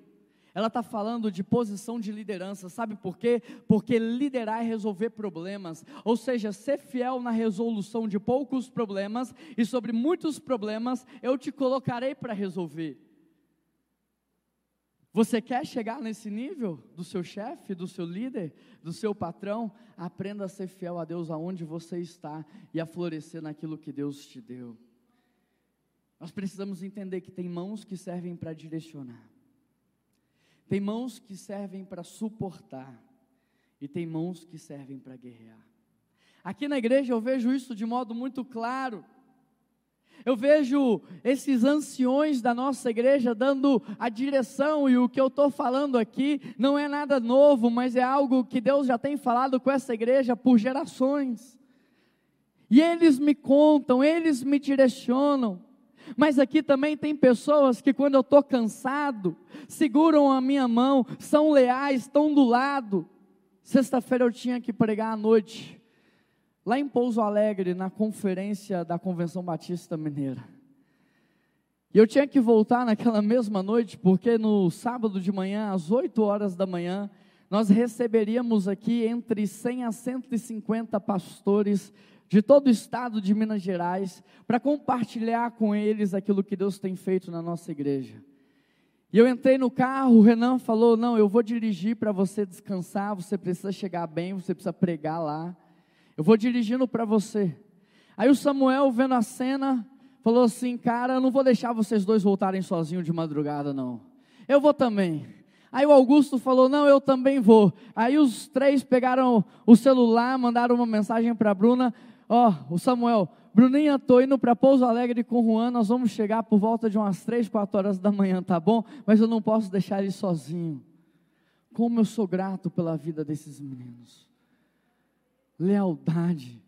ela está falando de posição de liderança, sabe por quê? Porque liderar é resolver problemas, ou seja, ser fiel na resolução de poucos problemas e sobre muitos problemas eu te colocarei para resolver. Você quer chegar nesse nível do seu chefe, do seu líder, do seu patrão? Aprenda a ser fiel a Deus aonde você está e a florescer naquilo que Deus te deu. Nós precisamos entender que tem mãos que servem para direcionar, tem mãos que servem para suportar, e tem mãos que servem para guerrear. Aqui na igreja eu vejo isso de modo muito claro. Eu vejo esses anciões da nossa igreja dando a direção, e o que eu estou falando aqui não é nada novo, mas é algo que Deus já tem falado com essa igreja por gerações. E eles me contam, eles me direcionam. Mas aqui também tem pessoas que, quando eu estou cansado, seguram a minha mão, são leais, estão do lado. Sexta-feira eu tinha que pregar à noite lá em Pouso Alegre, na conferência da Convenção Batista Mineira. E eu tinha que voltar naquela mesma noite, porque no sábado de manhã, às 8 horas da manhã, nós receberíamos aqui entre 100 a 150 pastores de todo o estado de Minas Gerais, para compartilhar com eles aquilo que Deus tem feito na nossa igreja. E eu entrei no carro, o Renan falou: Não, eu vou dirigir para você descansar, você precisa chegar bem, você precisa pregar lá. Eu vou dirigindo para você. Aí o Samuel, vendo a cena, falou assim: Cara, eu não vou deixar vocês dois voltarem sozinhos de madrugada, não. Eu vou também. Aí o Augusto falou: Não, eu também vou. Aí os três pegaram o celular, mandaram uma mensagem para a Bruna: Ó, oh, o Samuel, Bruninha, tô indo para Pouso Alegre com o Juan, nós vamos chegar por volta de umas três, quatro horas da manhã, tá bom? Mas eu não posso deixar ele sozinho. Como eu sou grato pela vida desses meninos lealdade.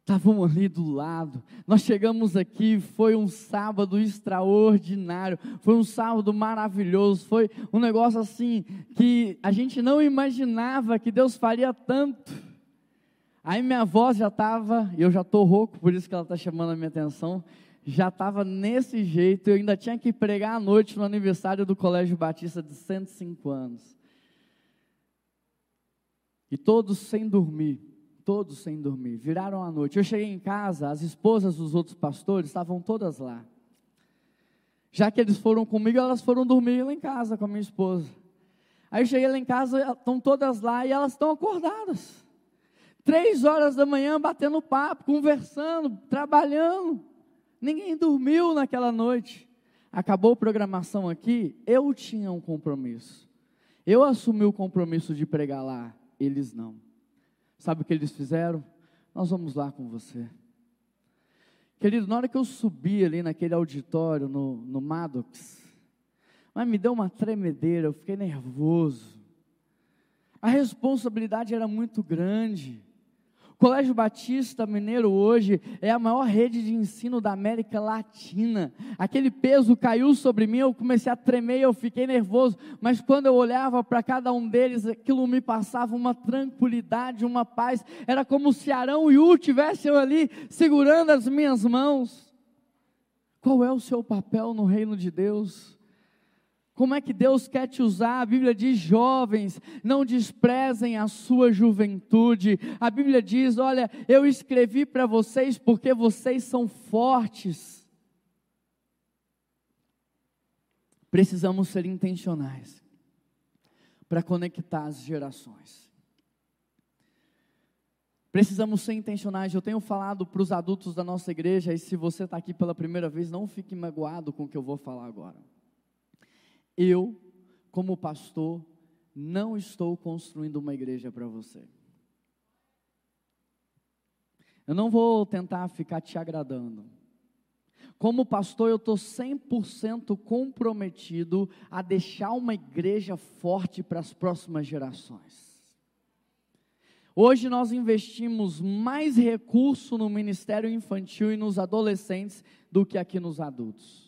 Estavam ali do lado. Nós chegamos aqui, foi um sábado extraordinário, foi um sábado maravilhoso, foi um negócio assim que a gente não imaginava que Deus faria tanto. Aí minha voz já estava, eu já estou rouco, por isso que ela está chamando a minha atenção, já estava nesse jeito, eu ainda tinha que pregar à noite no aniversário do Colégio Batista de 105 anos. E todos sem dormir, todos sem dormir, viraram a noite. Eu cheguei em casa, as esposas dos outros pastores estavam todas lá. Já que eles foram comigo, elas foram dormir lá em casa com a minha esposa. Aí eu cheguei lá em casa, estão todas lá e elas estão acordadas. Três horas da manhã, batendo papo, conversando, trabalhando. Ninguém dormiu naquela noite. Acabou a programação aqui, eu tinha um compromisso. Eu assumi o compromisso de pregar lá eles não. Sabe o que eles fizeram? Nós vamos lá com você. Querido, na hora que eu subi ali naquele auditório, no, no Maddox, mas me deu uma tremedeira, eu fiquei nervoso. A responsabilidade era muito grande. Colégio Batista Mineiro hoje é a maior rede de ensino da América Latina. Aquele peso caiu sobre mim, eu comecei a tremer, eu fiquei nervoso, mas quando eu olhava para cada um deles, aquilo me passava uma tranquilidade, uma paz. Era como se Arão e U tivessem ali segurando as minhas mãos. Qual é o seu papel no reino de Deus? Como é que Deus quer te usar? A Bíblia diz: jovens, não desprezem a sua juventude. A Bíblia diz: olha, eu escrevi para vocês porque vocês são fortes. Precisamos ser intencionais para conectar as gerações. Precisamos ser intencionais. Eu tenho falado para os adultos da nossa igreja, e se você está aqui pela primeira vez, não fique magoado com o que eu vou falar agora. Eu, como pastor, não estou construindo uma igreja para você. Eu não vou tentar ficar te agradando. Como pastor, eu estou 100% comprometido a deixar uma igreja forte para as próximas gerações. Hoje nós investimos mais recurso no ministério infantil e nos adolescentes do que aqui nos adultos.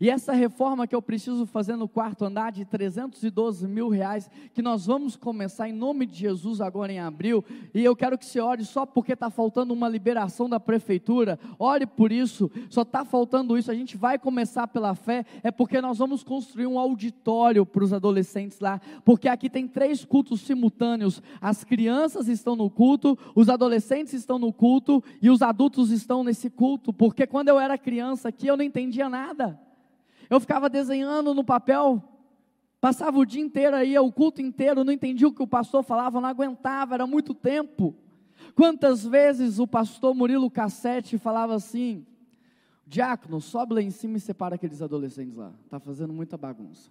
E essa reforma que eu preciso fazer no quarto andar de 312 mil reais, que nós vamos começar em nome de Jesus agora em abril, e eu quero que você ore só porque está faltando uma liberação da prefeitura, ore por isso, só está faltando isso, a gente vai começar pela fé, é porque nós vamos construir um auditório para os adolescentes lá, porque aqui tem três cultos simultâneos, as crianças estão no culto, os adolescentes estão no culto, e os adultos estão nesse culto, porque quando eu era criança aqui eu não entendia nada, eu ficava desenhando no papel, passava o dia inteiro aí, o culto inteiro, não entendia o que o pastor falava, não aguentava, era muito tempo. Quantas vezes o pastor Murilo Cassete falava assim: Diácono, sobe lá em cima e separa aqueles adolescentes lá, está fazendo muita bagunça.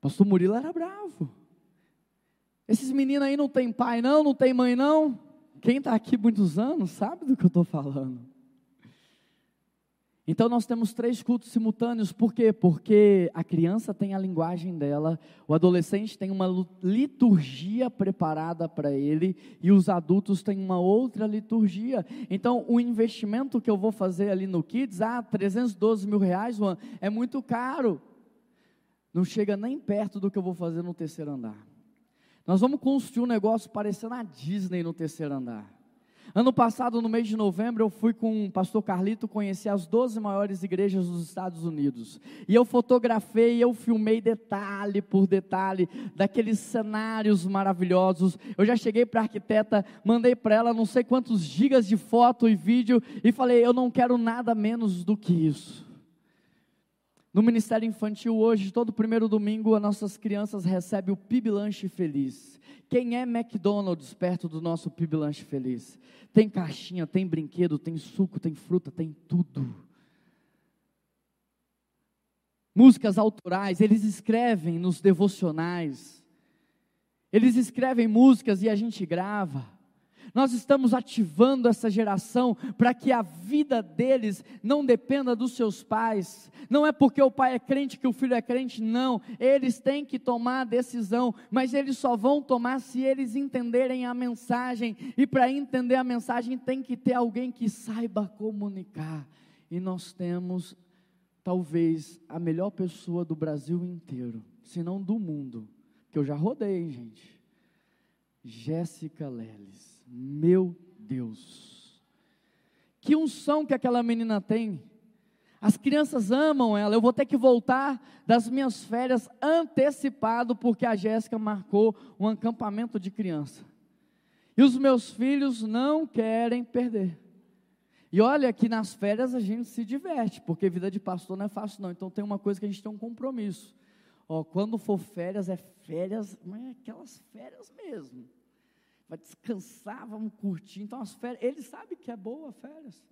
Pastor Murilo era bravo. Esses meninos aí não tem pai não, não tem mãe não. Quem está aqui muitos anos sabe do que eu estou falando. Então nós temos três cultos simultâneos, por quê? Porque a criança tem a linguagem dela, o adolescente tem uma liturgia preparada para ele e os adultos têm uma outra liturgia. Então o investimento que eu vou fazer ali no Kids, ah, 312 mil reais, Juan, é muito caro. Não chega nem perto do que eu vou fazer no terceiro andar. Nós vamos construir um negócio parecendo a Disney no terceiro andar. Ano passado, no mês de novembro, eu fui com o pastor Carlito conhecer as 12 maiores igrejas dos Estados Unidos. E eu fotografei, eu filmei detalhe por detalhe daqueles cenários maravilhosos. Eu já cheguei para a arquiteta, mandei para ela não sei quantos gigas de foto e vídeo e falei: eu não quero nada menos do que isso. No Ministério Infantil hoje, todo primeiro domingo, as nossas crianças recebem o PIB Lanche Feliz. Quem é McDonald's perto do nosso PIB Lanche Feliz? Tem caixinha, tem brinquedo, tem suco, tem fruta, tem tudo. Músicas autorais, eles escrevem nos devocionais. Eles escrevem músicas e a gente grava. Nós estamos ativando essa geração para que a vida deles não dependa dos seus pais. Não é porque o pai é crente que o filho é crente, não. Eles têm que tomar a decisão, mas eles só vão tomar se eles entenderem a mensagem. E para entender a mensagem tem que ter alguém que saiba comunicar. E nós temos talvez a melhor pessoa do Brasil inteiro, se não do mundo, que eu já rodei, gente. Jéssica Leles. Meu Deus, que unção que aquela menina tem. As crianças amam ela. Eu vou ter que voltar das minhas férias antecipado porque a Jéssica marcou um acampamento de criança. E os meus filhos não querem perder. E olha que nas férias a gente se diverte, porque vida de pastor não é fácil não. Então tem uma coisa que a gente tem um compromisso. Ó, quando for férias é férias, mas é aquelas férias mesmo vai descansar, vamos curtir. Então as férias, eles sabem que é boa férias.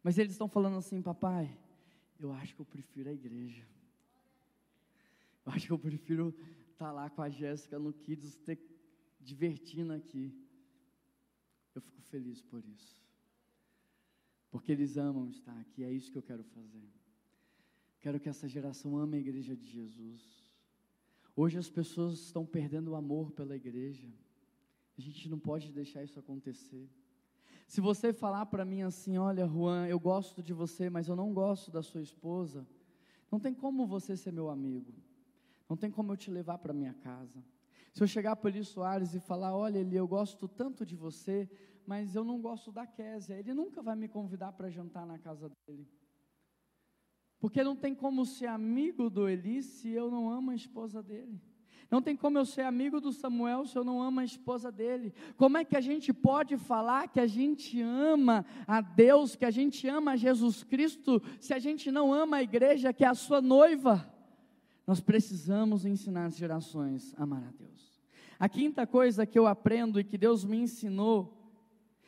Mas eles estão falando assim, papai, eu acho que eu prefiro a igreja. Eu acho que eu prefiro estar tá lá com a Jéssica no Kids, ter divertindo aqui. Eu fico feliz por isso. Porque eles amam estar aqui, é isso que eu quero fazer. Quero que essa geração ame a igreja de Jesus. Hoje as pessoas estão perdendo o amor pela igreja. A gente não pode deixar isso acontecer. Se você falar para mim assim, olha, Juan, eu gosto de você, mas eu não gosto da sua esposa, não tem como você ser meu amigo. Não tem como eu te levar para minha casa. Se eu chegar para Eli Soares e falar, olha, Eli, eu gosto tanto de você, mas eu não gosto da Késia, ele nunca vai me convidar para jantar na casa dele. Porque não tem como ser amigo do Eli se eu não amo a esposa dele. Não tem como eu ser amigo do Samuel se eu não amo a esposa dele. Como é que a gente pode falar que a gente ama a Deus, que a gente ama a Jesus Cristo, se a gente não ama a igreja, que é a sua noiva? Nós precisamos ensinar as gerações a amar a Deus. A quinta coisa que eu aprendo e que Deus me ensinou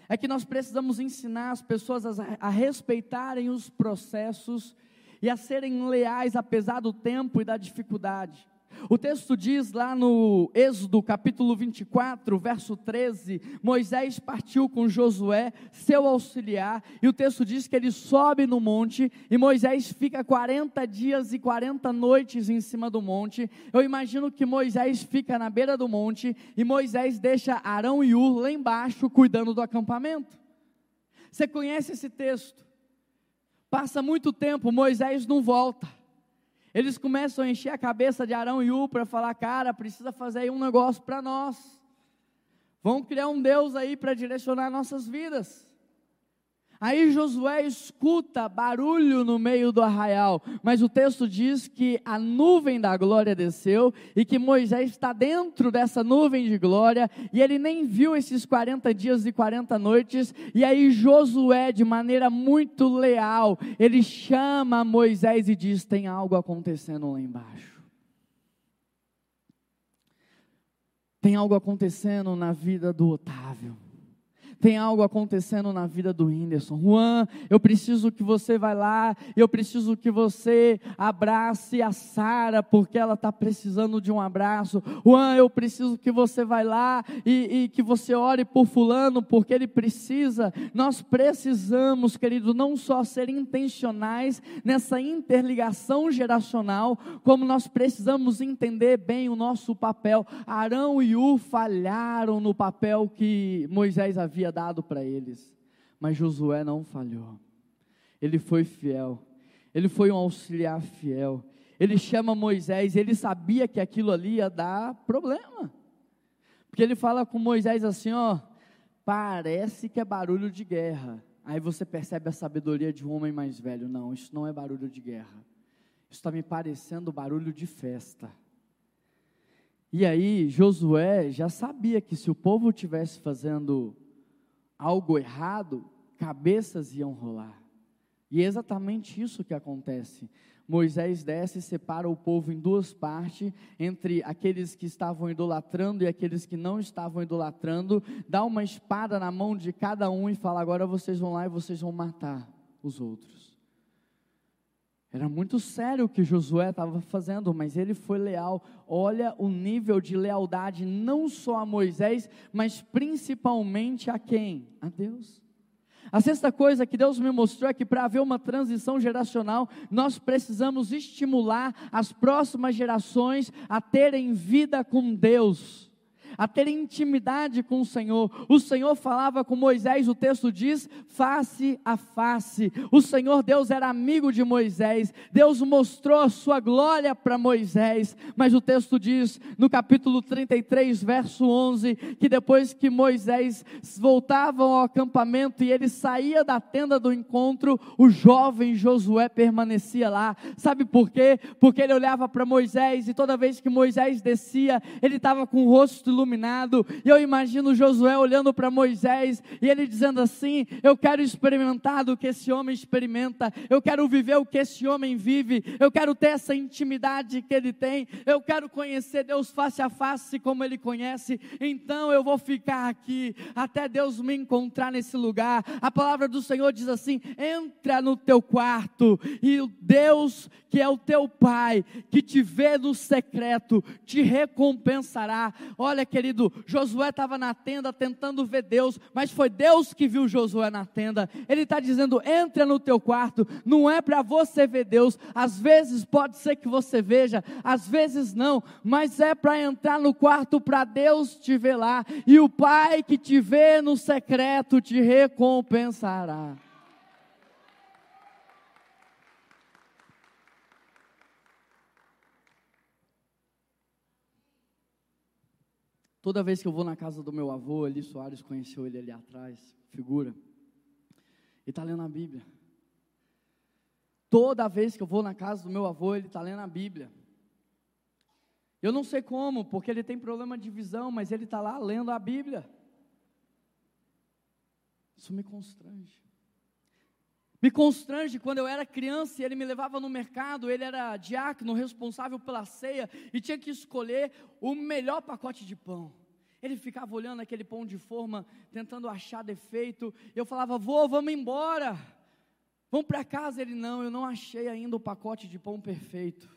é que nós precisamos ensinar as pessoas a, a respeitarem os processos e a serem leais apesar do tempo e da dificuldade. O texto diz lá no Êxodo capítulo 24, verso 13: Moisés partiu com Josué, seu auxiliar, e o texto diz que ele sobe no monte e Moisés fica 40 dias e 40 noites em cima do monte. Eu imagino que Moisés fica na beira do monte e Moisés deixa Arão e Ur lá embaixo cuidando do acampamento. Você conhece esse texto? Passa muito tempo, Moisés não volta. Eles começam a encher a cabeça de Arão e U para falar, cara, precisa fazer aí um negócio para nós. Vamos criar um Deus aí para direcionar nossas vidas. Aí Josué escuta barulho no meio do arraial, mas o texto diz que a nuvem da glória desceu e que Moisés está dentro dessa nuvem de glória e ele nem viu esses 40 dias e 40 noites. E aí Josué, de maneira muito leal, ele chama Moisés e diz: Tem algo acontecendo lá embaixo. Tem algo acontecendo na vida do Otávio tem algo acontecendo na vida do Whindersson. Juan, eu preciso que você vá lá, eu preciso que você abrace a Sara, porque ela está precisando de um abraço. Juan, eu preciso que você vá lá e, e que você ore por fulano, porque ele precisa. Nós precisamos, querido, não só ser intencionais nessa interligação geracional, como nós precisamos entender bem o nosso papel. Arão e U falharam no papel que Moisés havia dado para eles. Mas Josué não falhou. Ele foi fiel. Ele foi um auxiliar fiel. Ele chama Moisés, ele sabia que aquilo ali ia dar problema. Porque ele fala com Moisés assim, ó, parece que é barulho de guerra. Aí você percebe a sabedoria de um homem mais velho. Não, isso não é barulho de guerra. Isso está me parecendo barulho de festa. E aí, Josué já sabia que se o povo estivesse fazendo algo errado, cabeças iam rolar. E é exatamente isso que acontece. Moisés desce e separa o povo em duas partes, entre aqueles que estavam idolatrando e aqueles que não estavam idolatrando, dá uma espada na mão de cada um e fala: agora vocês vão lá e vocês vão matar os outros. Era muito sério o que Josué estava fazendo, mas ele foi leal. Olha o nível de lealdade, não só a Moisés, mas principalmente a quem? A Deus. A sexta coisa que Deus me mostrou é que para haver uma transição geracional, nós precisamos estimular as próximas gerações a terem vida com Deus a ter intimidade com o Senhor. O Senhor falava com Moisés, o texto diz, face a face. O Senhor Deus era amigo de Moisés. Deus mostrou a sua glória para Moisés, mas o texto diz no capítulo 33, verso 11, que depois que Moisés voltava ao acampamento e ele saía da tenda do encontro, o jovem Josué permanecia lá. Sabe por quê? Porque ele olhava para Moisés e toda vez que Moisés descia, ele estava com o rosto iluminado iluminado. E eu imagino Josué olhando para Moisés e ele dizendo assim: Eu quero experimentar do que esse homem experimenta, eu quero viver o que esse homem vive, eu quero ter essa intimidade que ele tem, eu quero conhecer Deus face a face como ele conhece. Então eu vou ficar aqui até Deus me encontrar nesse lugar. A palavra do Senhor diz assim: entra no teu quarto e o Deus que é o teu Pai, que te vê no secreto, te recompensará. Olha, querido, Josué estava na tenda tentando ver Deus, mas foi Deus que viu Josué na tenda. Ele está dizendo: entra no teu quarto, não é para você ver Deus. Às vezes pode ser que você veja, às vezes não, mas é para entrar no quarto para Deus te ver lá. E o Pai que te vê no secreto te recompensará. Toda vez que eu vou na casa do meu avô, Eli Soares conheceu ele ali atrás, figura, ele está lendo a Bíblia. Toda vez que eu vou na casa do meu avô, ele está lendo a Bíblia. Eu não sei como, porque ele tem problema de visão, mas ele está lá lendo a Bíblia. Isso me constrange. Me constrange quando eu era criança e ele me levava no mercado, ele era diácono, responsável pela ceia, e tinha que escolher o melhor pacote de pão. Ele ficava olhando aquele pão de forma, tentando achar defeito. Eu falava, vô, vamos embora. Vamos para casa. Ele, não, eu não achei ainda o pacote de pão perfeito.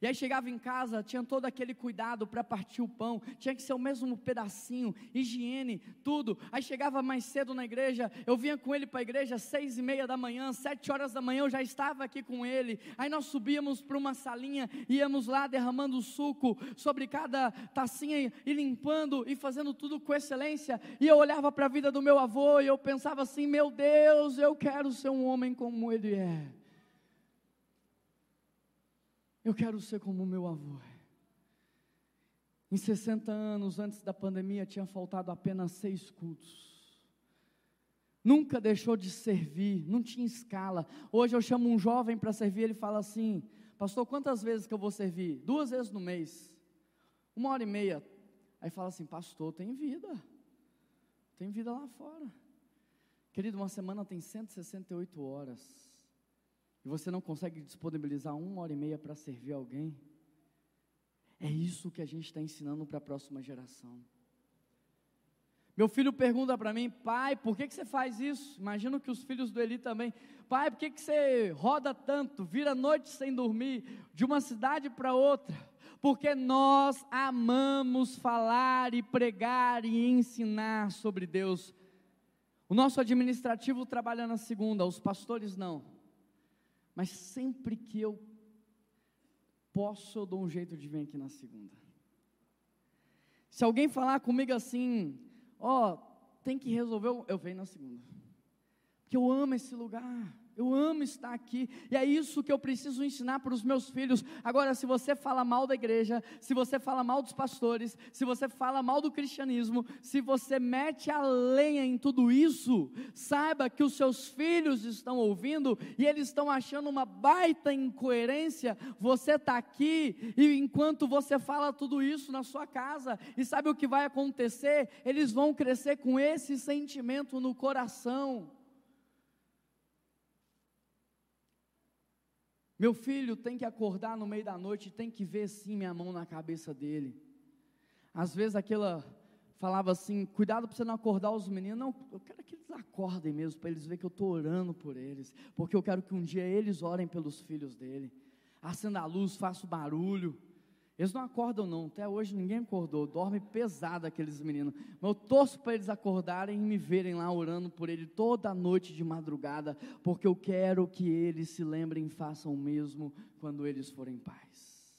E aí chegava em casa, tinha todo aquele cuidado para partir o pão, tinha que ser o mesmo pedacinho, higiene, tudo. Aí chegava mais cedo na igreja, eu vinha com ele para a igreja seis e meia da manhã, sete horas da manhã eu já estava aqui com ele. Aí nós subíamos para uma salinha, íamos lá derramando suco sobre cada tacinha e limpando e fazendo tudo com excelência. E eu olhava para a vida do meu avô e eu pensava assim: meu Deus, eu quero ser um homem como ele é. Eu quero ser como meu avô. Em 60 anos antes da pandemia, tinha faltado apenas seis cultos. Nunca deixou de servir, não tinha escala. Hoje eu chamo um jovem para servir, ele fala assim: Pastor, quantas vezes que eu vou servir? Duas vezes no mês, uma hora e meia. Aí fala assim: Pastor, tem vida, tem vida lá fora. Querido, uma semana tem 168 horas e você não consegue disponibilizar uma hora e meia para servir alguém, é isso que a gente está ensinando para a próxima geração. Meu filho pergunta para mim, pai, por que, que você faz isso? Imagino que os filhos do Eli também. Pai, por que, que você roda tanto, vira noite sem dormir, de uma cidade para outra? Porque nós amamos falar e pregar e ensinar sobre Deus. O nosso administrativo trabalha na segunda, os pastores não. Mas sempre que eu posso, eu dou um jeito de vir aqui na segunda. Se alguém falar comigo assim, ó, oh, tem que resolver, eu venho na segunda. Porque eu amo esse lugar. Eu amo estar aqui, e é isso que eu preciso ensinar para os meus filhos. Agora, se você fala mal da igreja, se você fala mal dos pastores, se você fala mal do cristianismo, se você mete a lenha em tudo isso, saiba que os seus filhos estão ouvindo e eles estão achando uma baita incoerência. Você está aqui e enquanto você fala tudo isso na sua casa, e sabe o que vai acontecer? Eles vão crescer com esse sentimento no coração. Meu filho tem que acordar no meio da noite, tem que ver sim minha mão na cabeça dele. Às vezes aquela falava assim: cuidado para você não acordar os meninos. Não, eu quero que eles acordem mesmo, para eles verem que eu estou orando por eles, porque eu quero que um dia eles orem pelos filhos dele. Acenda a luz, faça barulho. Eles não acordam não, até hoje ninguém acordou, dorme pesado aqueles meninos. Mas eu torço para eles acordarem e me verem lá orando por ele toda noite de madrugada, porque eu quero que eles se lembrem e façam o mesmo quando eles forem pais.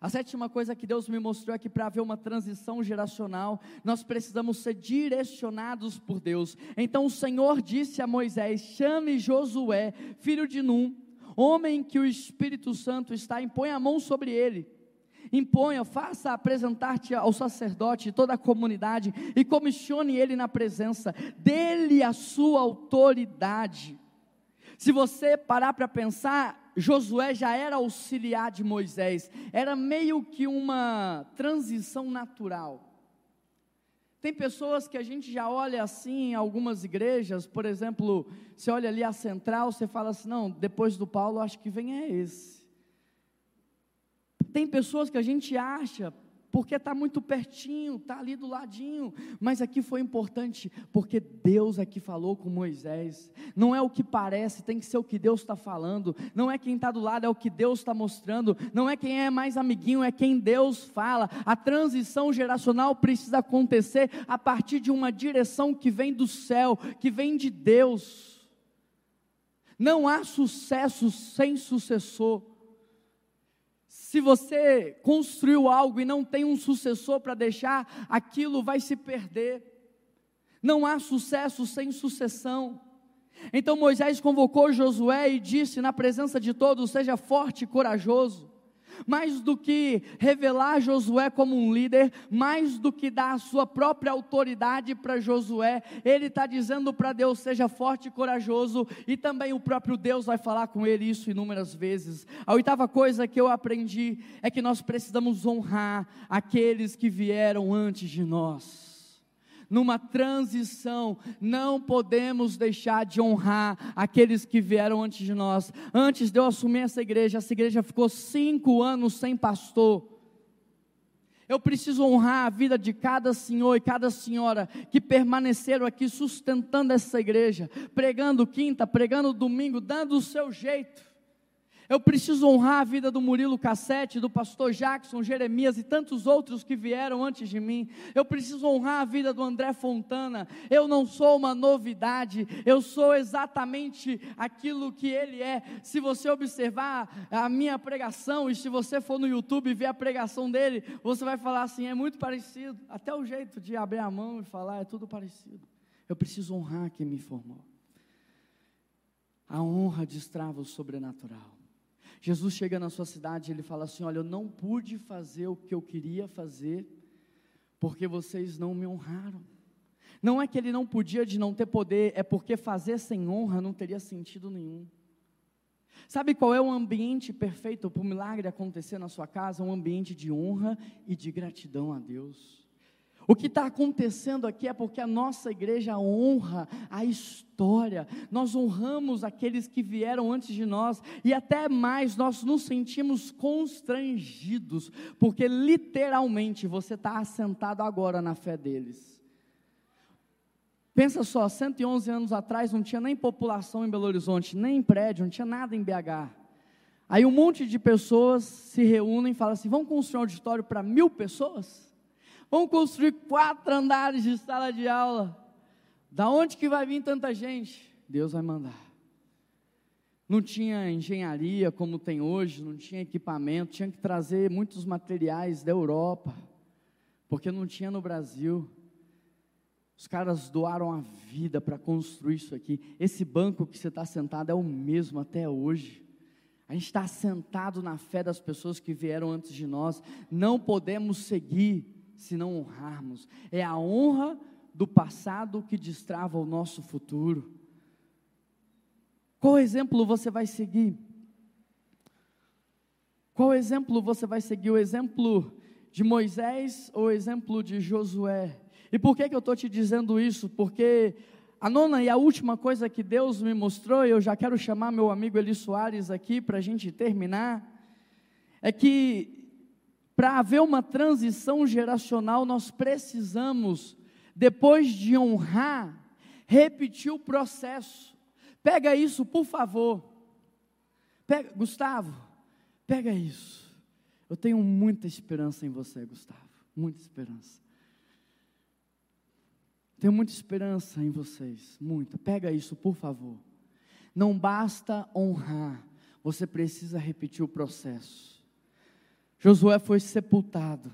A sétima coisa que Deus me mostrou é que para haver uma transição geracional, nós precisamos ser direcionados por Deus. Então o Senhor disse a Moisés: chame Josué, filho de Num, homem que o Espírito Santo está, e põe a mão sobre ele imponha, faça apresentar-te ao sacerdote e toda a comunidade e comissione ele na presença, dele a sua autoridade. Se você parar para pensar, Josué já era auxiliar de Moisés, era meio que uma transição natural. Tem pessoas que a gente já olha assim em algumas igrejas, por exemplo, você olha ali a central, você fala assim: não, depois do Paulo, acho que vem é esse. Tem pessoas que a gente acha, porque está muito pertinho, está ali do ladinho, mas aqui foi importante, porque Deus é que falou com Moisés, não é o que parece, tem que ser o que Deus está falando, não é quem está do lado, é o que Deus está mostrando, não é quem é mais amiguinho, é quem Deus fala, a transição geracional precisa acontecer a partir de uma direção que vem do céu, que vem de Deus, não há sucesso sem sucessor, se você construiu algo e não tem um sucessor para deixar, aquilo vai se perder. Não há sucesso sem sucessão. Então Moisés convocou Josué e disse na presença de todos: Seja forte e corajoso mais do que revelar Josué como um líder, mais do que dar a sua própria autoridade para Josué, ele está dizendo para Deus: seja forte e corajoso, e também o próprio Deus vai falar com ele isso inúmeras vezes. A oitava coisa que eu aprendi é que nós precisamos honrar aqueles que vieram antes de nós numa transição, não podemos deixar de honrar aqueles que vieram antes de nós. Antes de eu assumir essa igreja, essa igreja ficou cinco anos sem pastor. Eu preciso honrar a vida de cada senhor e cada senhora que permaneceram aqui sustentando essa igreja, pregando quinta, pregando domingo, dando o seu jeito. Eu preciso honrar a vida do Murilo Cassete, do pastor Jackson, Jeremias e tantos outros que vieram antes de mim. Eu preciso honrar a vida do André Fontana. Eu não sou uma novidade, eu sou exatamente aquilo que ele é. Se você observar a minha pregação e se você for no YouTube ver a pregação dele, você vai falar assim: é muito parecido. Até o jeito de abrir a mão e falar é tudo parecido. Eu preciso honrar quem me formou. A honra destrava o sobrenatural. Jesus chega na sua cidade e ele fala assim: Olha, eu não pude fazer o que eu queria fazer, porque vocês não me honraram. Não é que ele não podia de não ter poder, é porque fazer sem honra não teria sentido nenhum. Sabe qual é o ambiente perfeito para o milagre acontecer na sua casa? Um ambiente de honra e de gratidão a Deus. O que está acontecendo aqui é porque a nossa igreja honra a história, nós honramos aqueles que vieram antes de nós, e até mais, nós nos sentimos constrangidos, porque literalmente você está assentado agora na fé deles. Pensa só, 111 anos atrás não tinha nem população em Belo Horizonte, nem prédio, não tinha nada em BH. Aí um monte de pessoas se reúnem e falam assim: vamos construir um auditório para mil pessoas? Vamos construir quatro andares de sala de aula. Da onde que vai vir tanta gente? Deus vai mandar. Não tinha engenharia como tem hoje, não tinha equipamento, tinha que trazer muitos materiais da Europa, porque não tinha no Brasil. Os caras doaram a vida para construir isso aqui. Esse banco que você está sentado é o mesmo até hoje. A gente está sentado na fé das pessoas que vieram antes de nós. Não podemos seguir se não honrarmos. É a honra do passado que destrava o nosso futuro. Qual exemplo você vai seguir? Qual exemplo você vai seguir? O exemplo de Moisés ou o exemplo de Josué? E por que, que eu estou te dizendo isso? Porque a nona e a última coisa que Deus me mostrou, e eu já quero chamar meu amigo Eli Soares aqui para a gente terminar, é que para haver uma transição geracional, nós precisamos, depois de honrar, repetir o processo. Pega isso, por favor. Pega, Gustavo, pega isso. Eu tenho muita esperança em você, Gustavo. Muita esperança. Tenho muita esperança em vocês, muita. Pega isso, por favor. Não basta honrar, você precisa repetir o processo. Josué foi sepultado.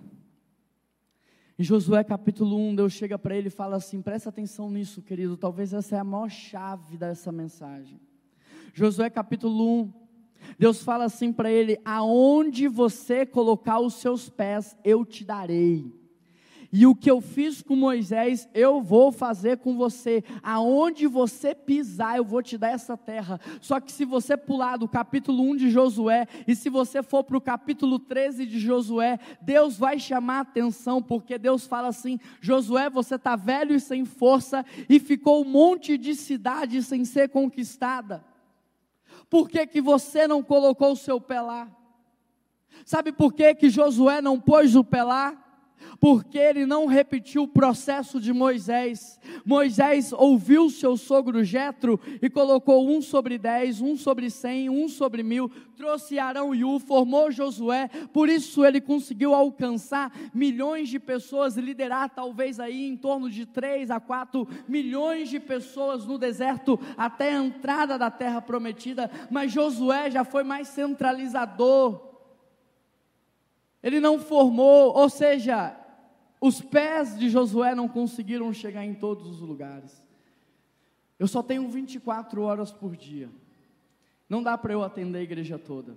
Em Josué capítulo 1, Deus chega para ele e fala assim: presta atenção nisso, querido, talvez essa é a maior chave dessa mensagem. Josué capítulo 1, Deus fala assim para ele: aonde você colocar os seus pés, eu te darei. E o que eu fiz com Moisés, eu vou fazer com você. Aonde você pisar, eu vou te dar essa terra. Só que se você pular do capítulo 1 de Josué, e se você for para o capítulo 13 de Josué, Deus vai chamar a atenção, porque Deus fala assim: Josué, você está velho e sem força, e ficou um monte de cidade sem ser conquistada. Por que, que você não colocou o seu pé lá? Sabe por que, que Josué não pôs o pé lá? Porque ele não repetiu o processo de Moisés. Moisés ouviu seu sogro Jetro e colocou um sobre dez, um sobre cem, um sobre mil, trouxe Arão e U, formou Josué, por isso ele conseguiu alcançar milhões de pessoas, liderar talvez aí em torno de três a quatro milhões de pessoas no deserto até a entrada da terra prometida, mas Josué já foi mais centralizador, ele não formou, ou seja, os pés de Josué não conseguiram chegar em todos os lugares. Eu só tenho 24 horas por dia. Não dá para eu atender a igreja toda.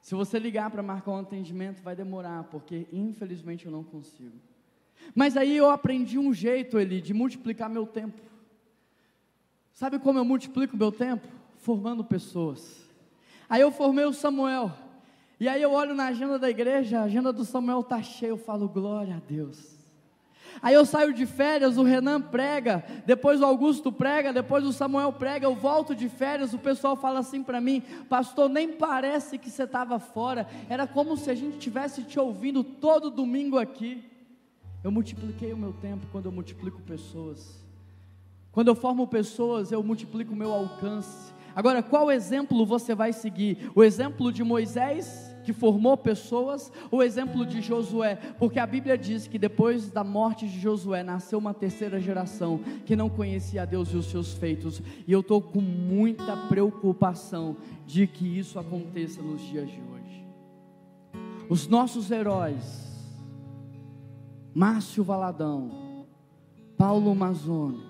Se você ligar para marcar um atendimento, vai demorar, porque infelizmente eu não consigo. Mas aí eu aprendi um jeito, Eli, de multiplicar meu tempo. Sabe como eu multiplico meu tempo? Formando pessoas. Aí eu formei o Samuel. E aí eu olho na agenda da igreja, a agenda do Samuel está cheia, eu falo, glória a Deus. Aí eu saio de férias, o Renan prega, depois o Augusto prega, depois o Samuel prega, eu volto de férias, o pessoal fala assim para mim, pastor, nem parece que você estava fora, era como se a gente tivesse te ouvindo todo domingo aqui. Eu multipliquei o meu tempo quando eu multiplico pessoas. Quando eu formo pessoas, eu multiplico o meu alcance. Agora, qual exemplo você vai seguir? O exemplo de Moisés, que formou pessoas, o exemplo de Josué? Porque a Bíblia diz que depois da morte de Josué nasceu uma terceira geração que não conhecia a Deus e os seus feitos. E eu estou com muita preocupação de que isso aconteça nos dias de hoje. Os nossos heróis, Márcio Valadão, Paulo Mazzoni,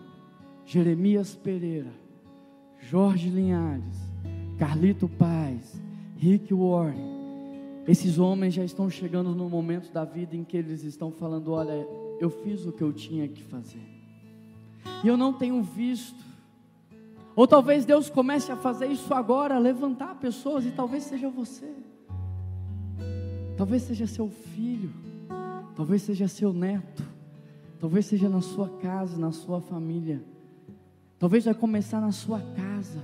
Jeremias Pereira, Jorge Linhares, Carlito Paz, Rick Warren, esses homens já estão chegando no momento da vida em que eles estão falando: olha, eu fiz o que eu tinha que fazer, e eu não tenho visto. Ou talvez Deus comece a fazer isso agora, levantar pessoas, e talvez seja você, talvez seja seu filho, talvez seja seu neto, talvez seja na sua casa, na sua família. Talvez vai começar na sua casa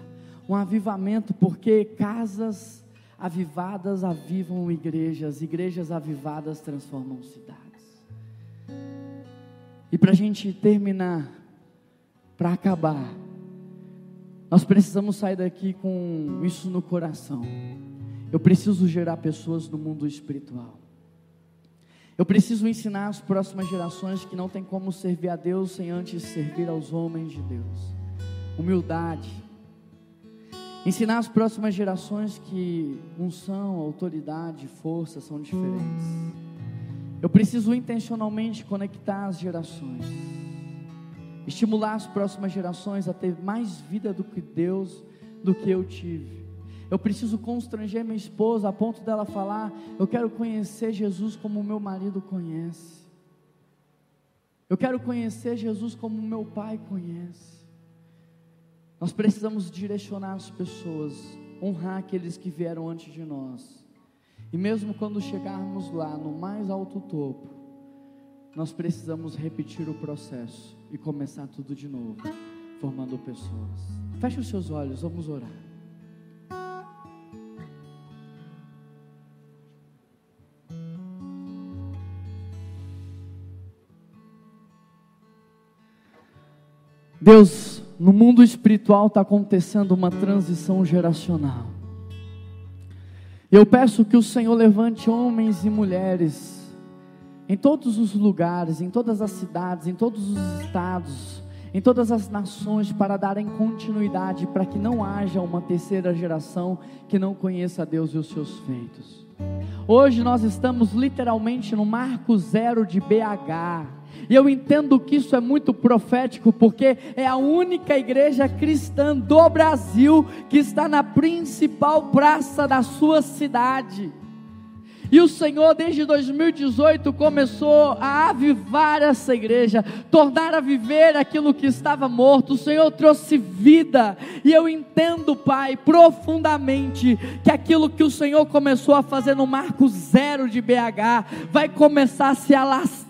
um avivamento, porque casas avivadas avivam igrejas, igrejas avivadas transformam cidades. E para a gente terminar, para acabar, nós precisamos sair daqui com isso no coração. Eu preciso gerar pessoas no mundo espiritual. Eu preciso ensinar as próximas gerações que não tem como servir a Deus sem antes servir aos homens de Deus humildade. Ensinar as próximas gerações que unção, autoridade, força são diferentes. Eu preciso intencionalmente conectar as gerações. Estimular as próximas gerações a ter mais vida do que Deus, do que eu tive. Eu preciso constranger minha esposa a ponto dela falar: Eu quero conhecer Jesus como meu marido conhece. Eu quero conhecer Jesus como meu pai conhece. Nós precisamos direcionar as pessoas, honrar aqueles que vieram antes de nós. E mesmo quando chegarmos lá no mais alto topo, nós precisamos repetir o processo e começar tudo de novo, formando pessoas. Feche os seus olhos, vamos orar. Deus, no mundo espiritual está acontecendo uma transição geracional. Eu peço que o Senhor levante homens e mulheres em todos os lugares, em todas as cidades, em todos os estados, em todas as nações para darem continuidade, para que não haja uma terceira geração que não conheça Deus e os seus feitos. Hoje nós estamos literalmente no marco zero de BH. E eu entendo que isso é muito profético, porque é a única igreja cristã do Brasil que está na principal praça da sua cidade. E o Senhor, desde 2018, começou a avivar essa igreja, tornar a viver aquilo que estava morto. O Senhor trouxe vida. E eu entendo, Pai, profundamente, que aquilo que o Senhor começou a fazer no marco zero de BH vai começar a se alastrar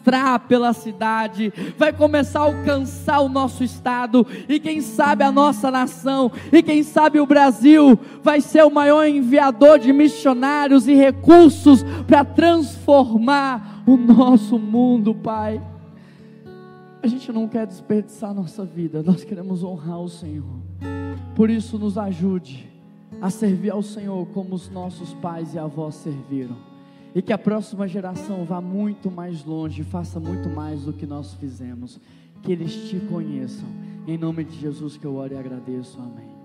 pela cidade, vai começar a alcançar o nosso estado, e quem sabe a nossa nação, e quem sabe o Brasil vai ser o maior enviador de missionários e recursos para transformar o nosso mundo, Pai. A gente não quer desperdiçar nossa vida, nós queremos honrar o Senhor. Por isso, nos ajude a servir ao Senhor como os nossos pais e avós serviram. E que a próxima geração vá muito mais longe, faça muito mais do que nós fizemos. Que eles te conheçam. Em nome de Jesus que eu oro e agradeço. Amém.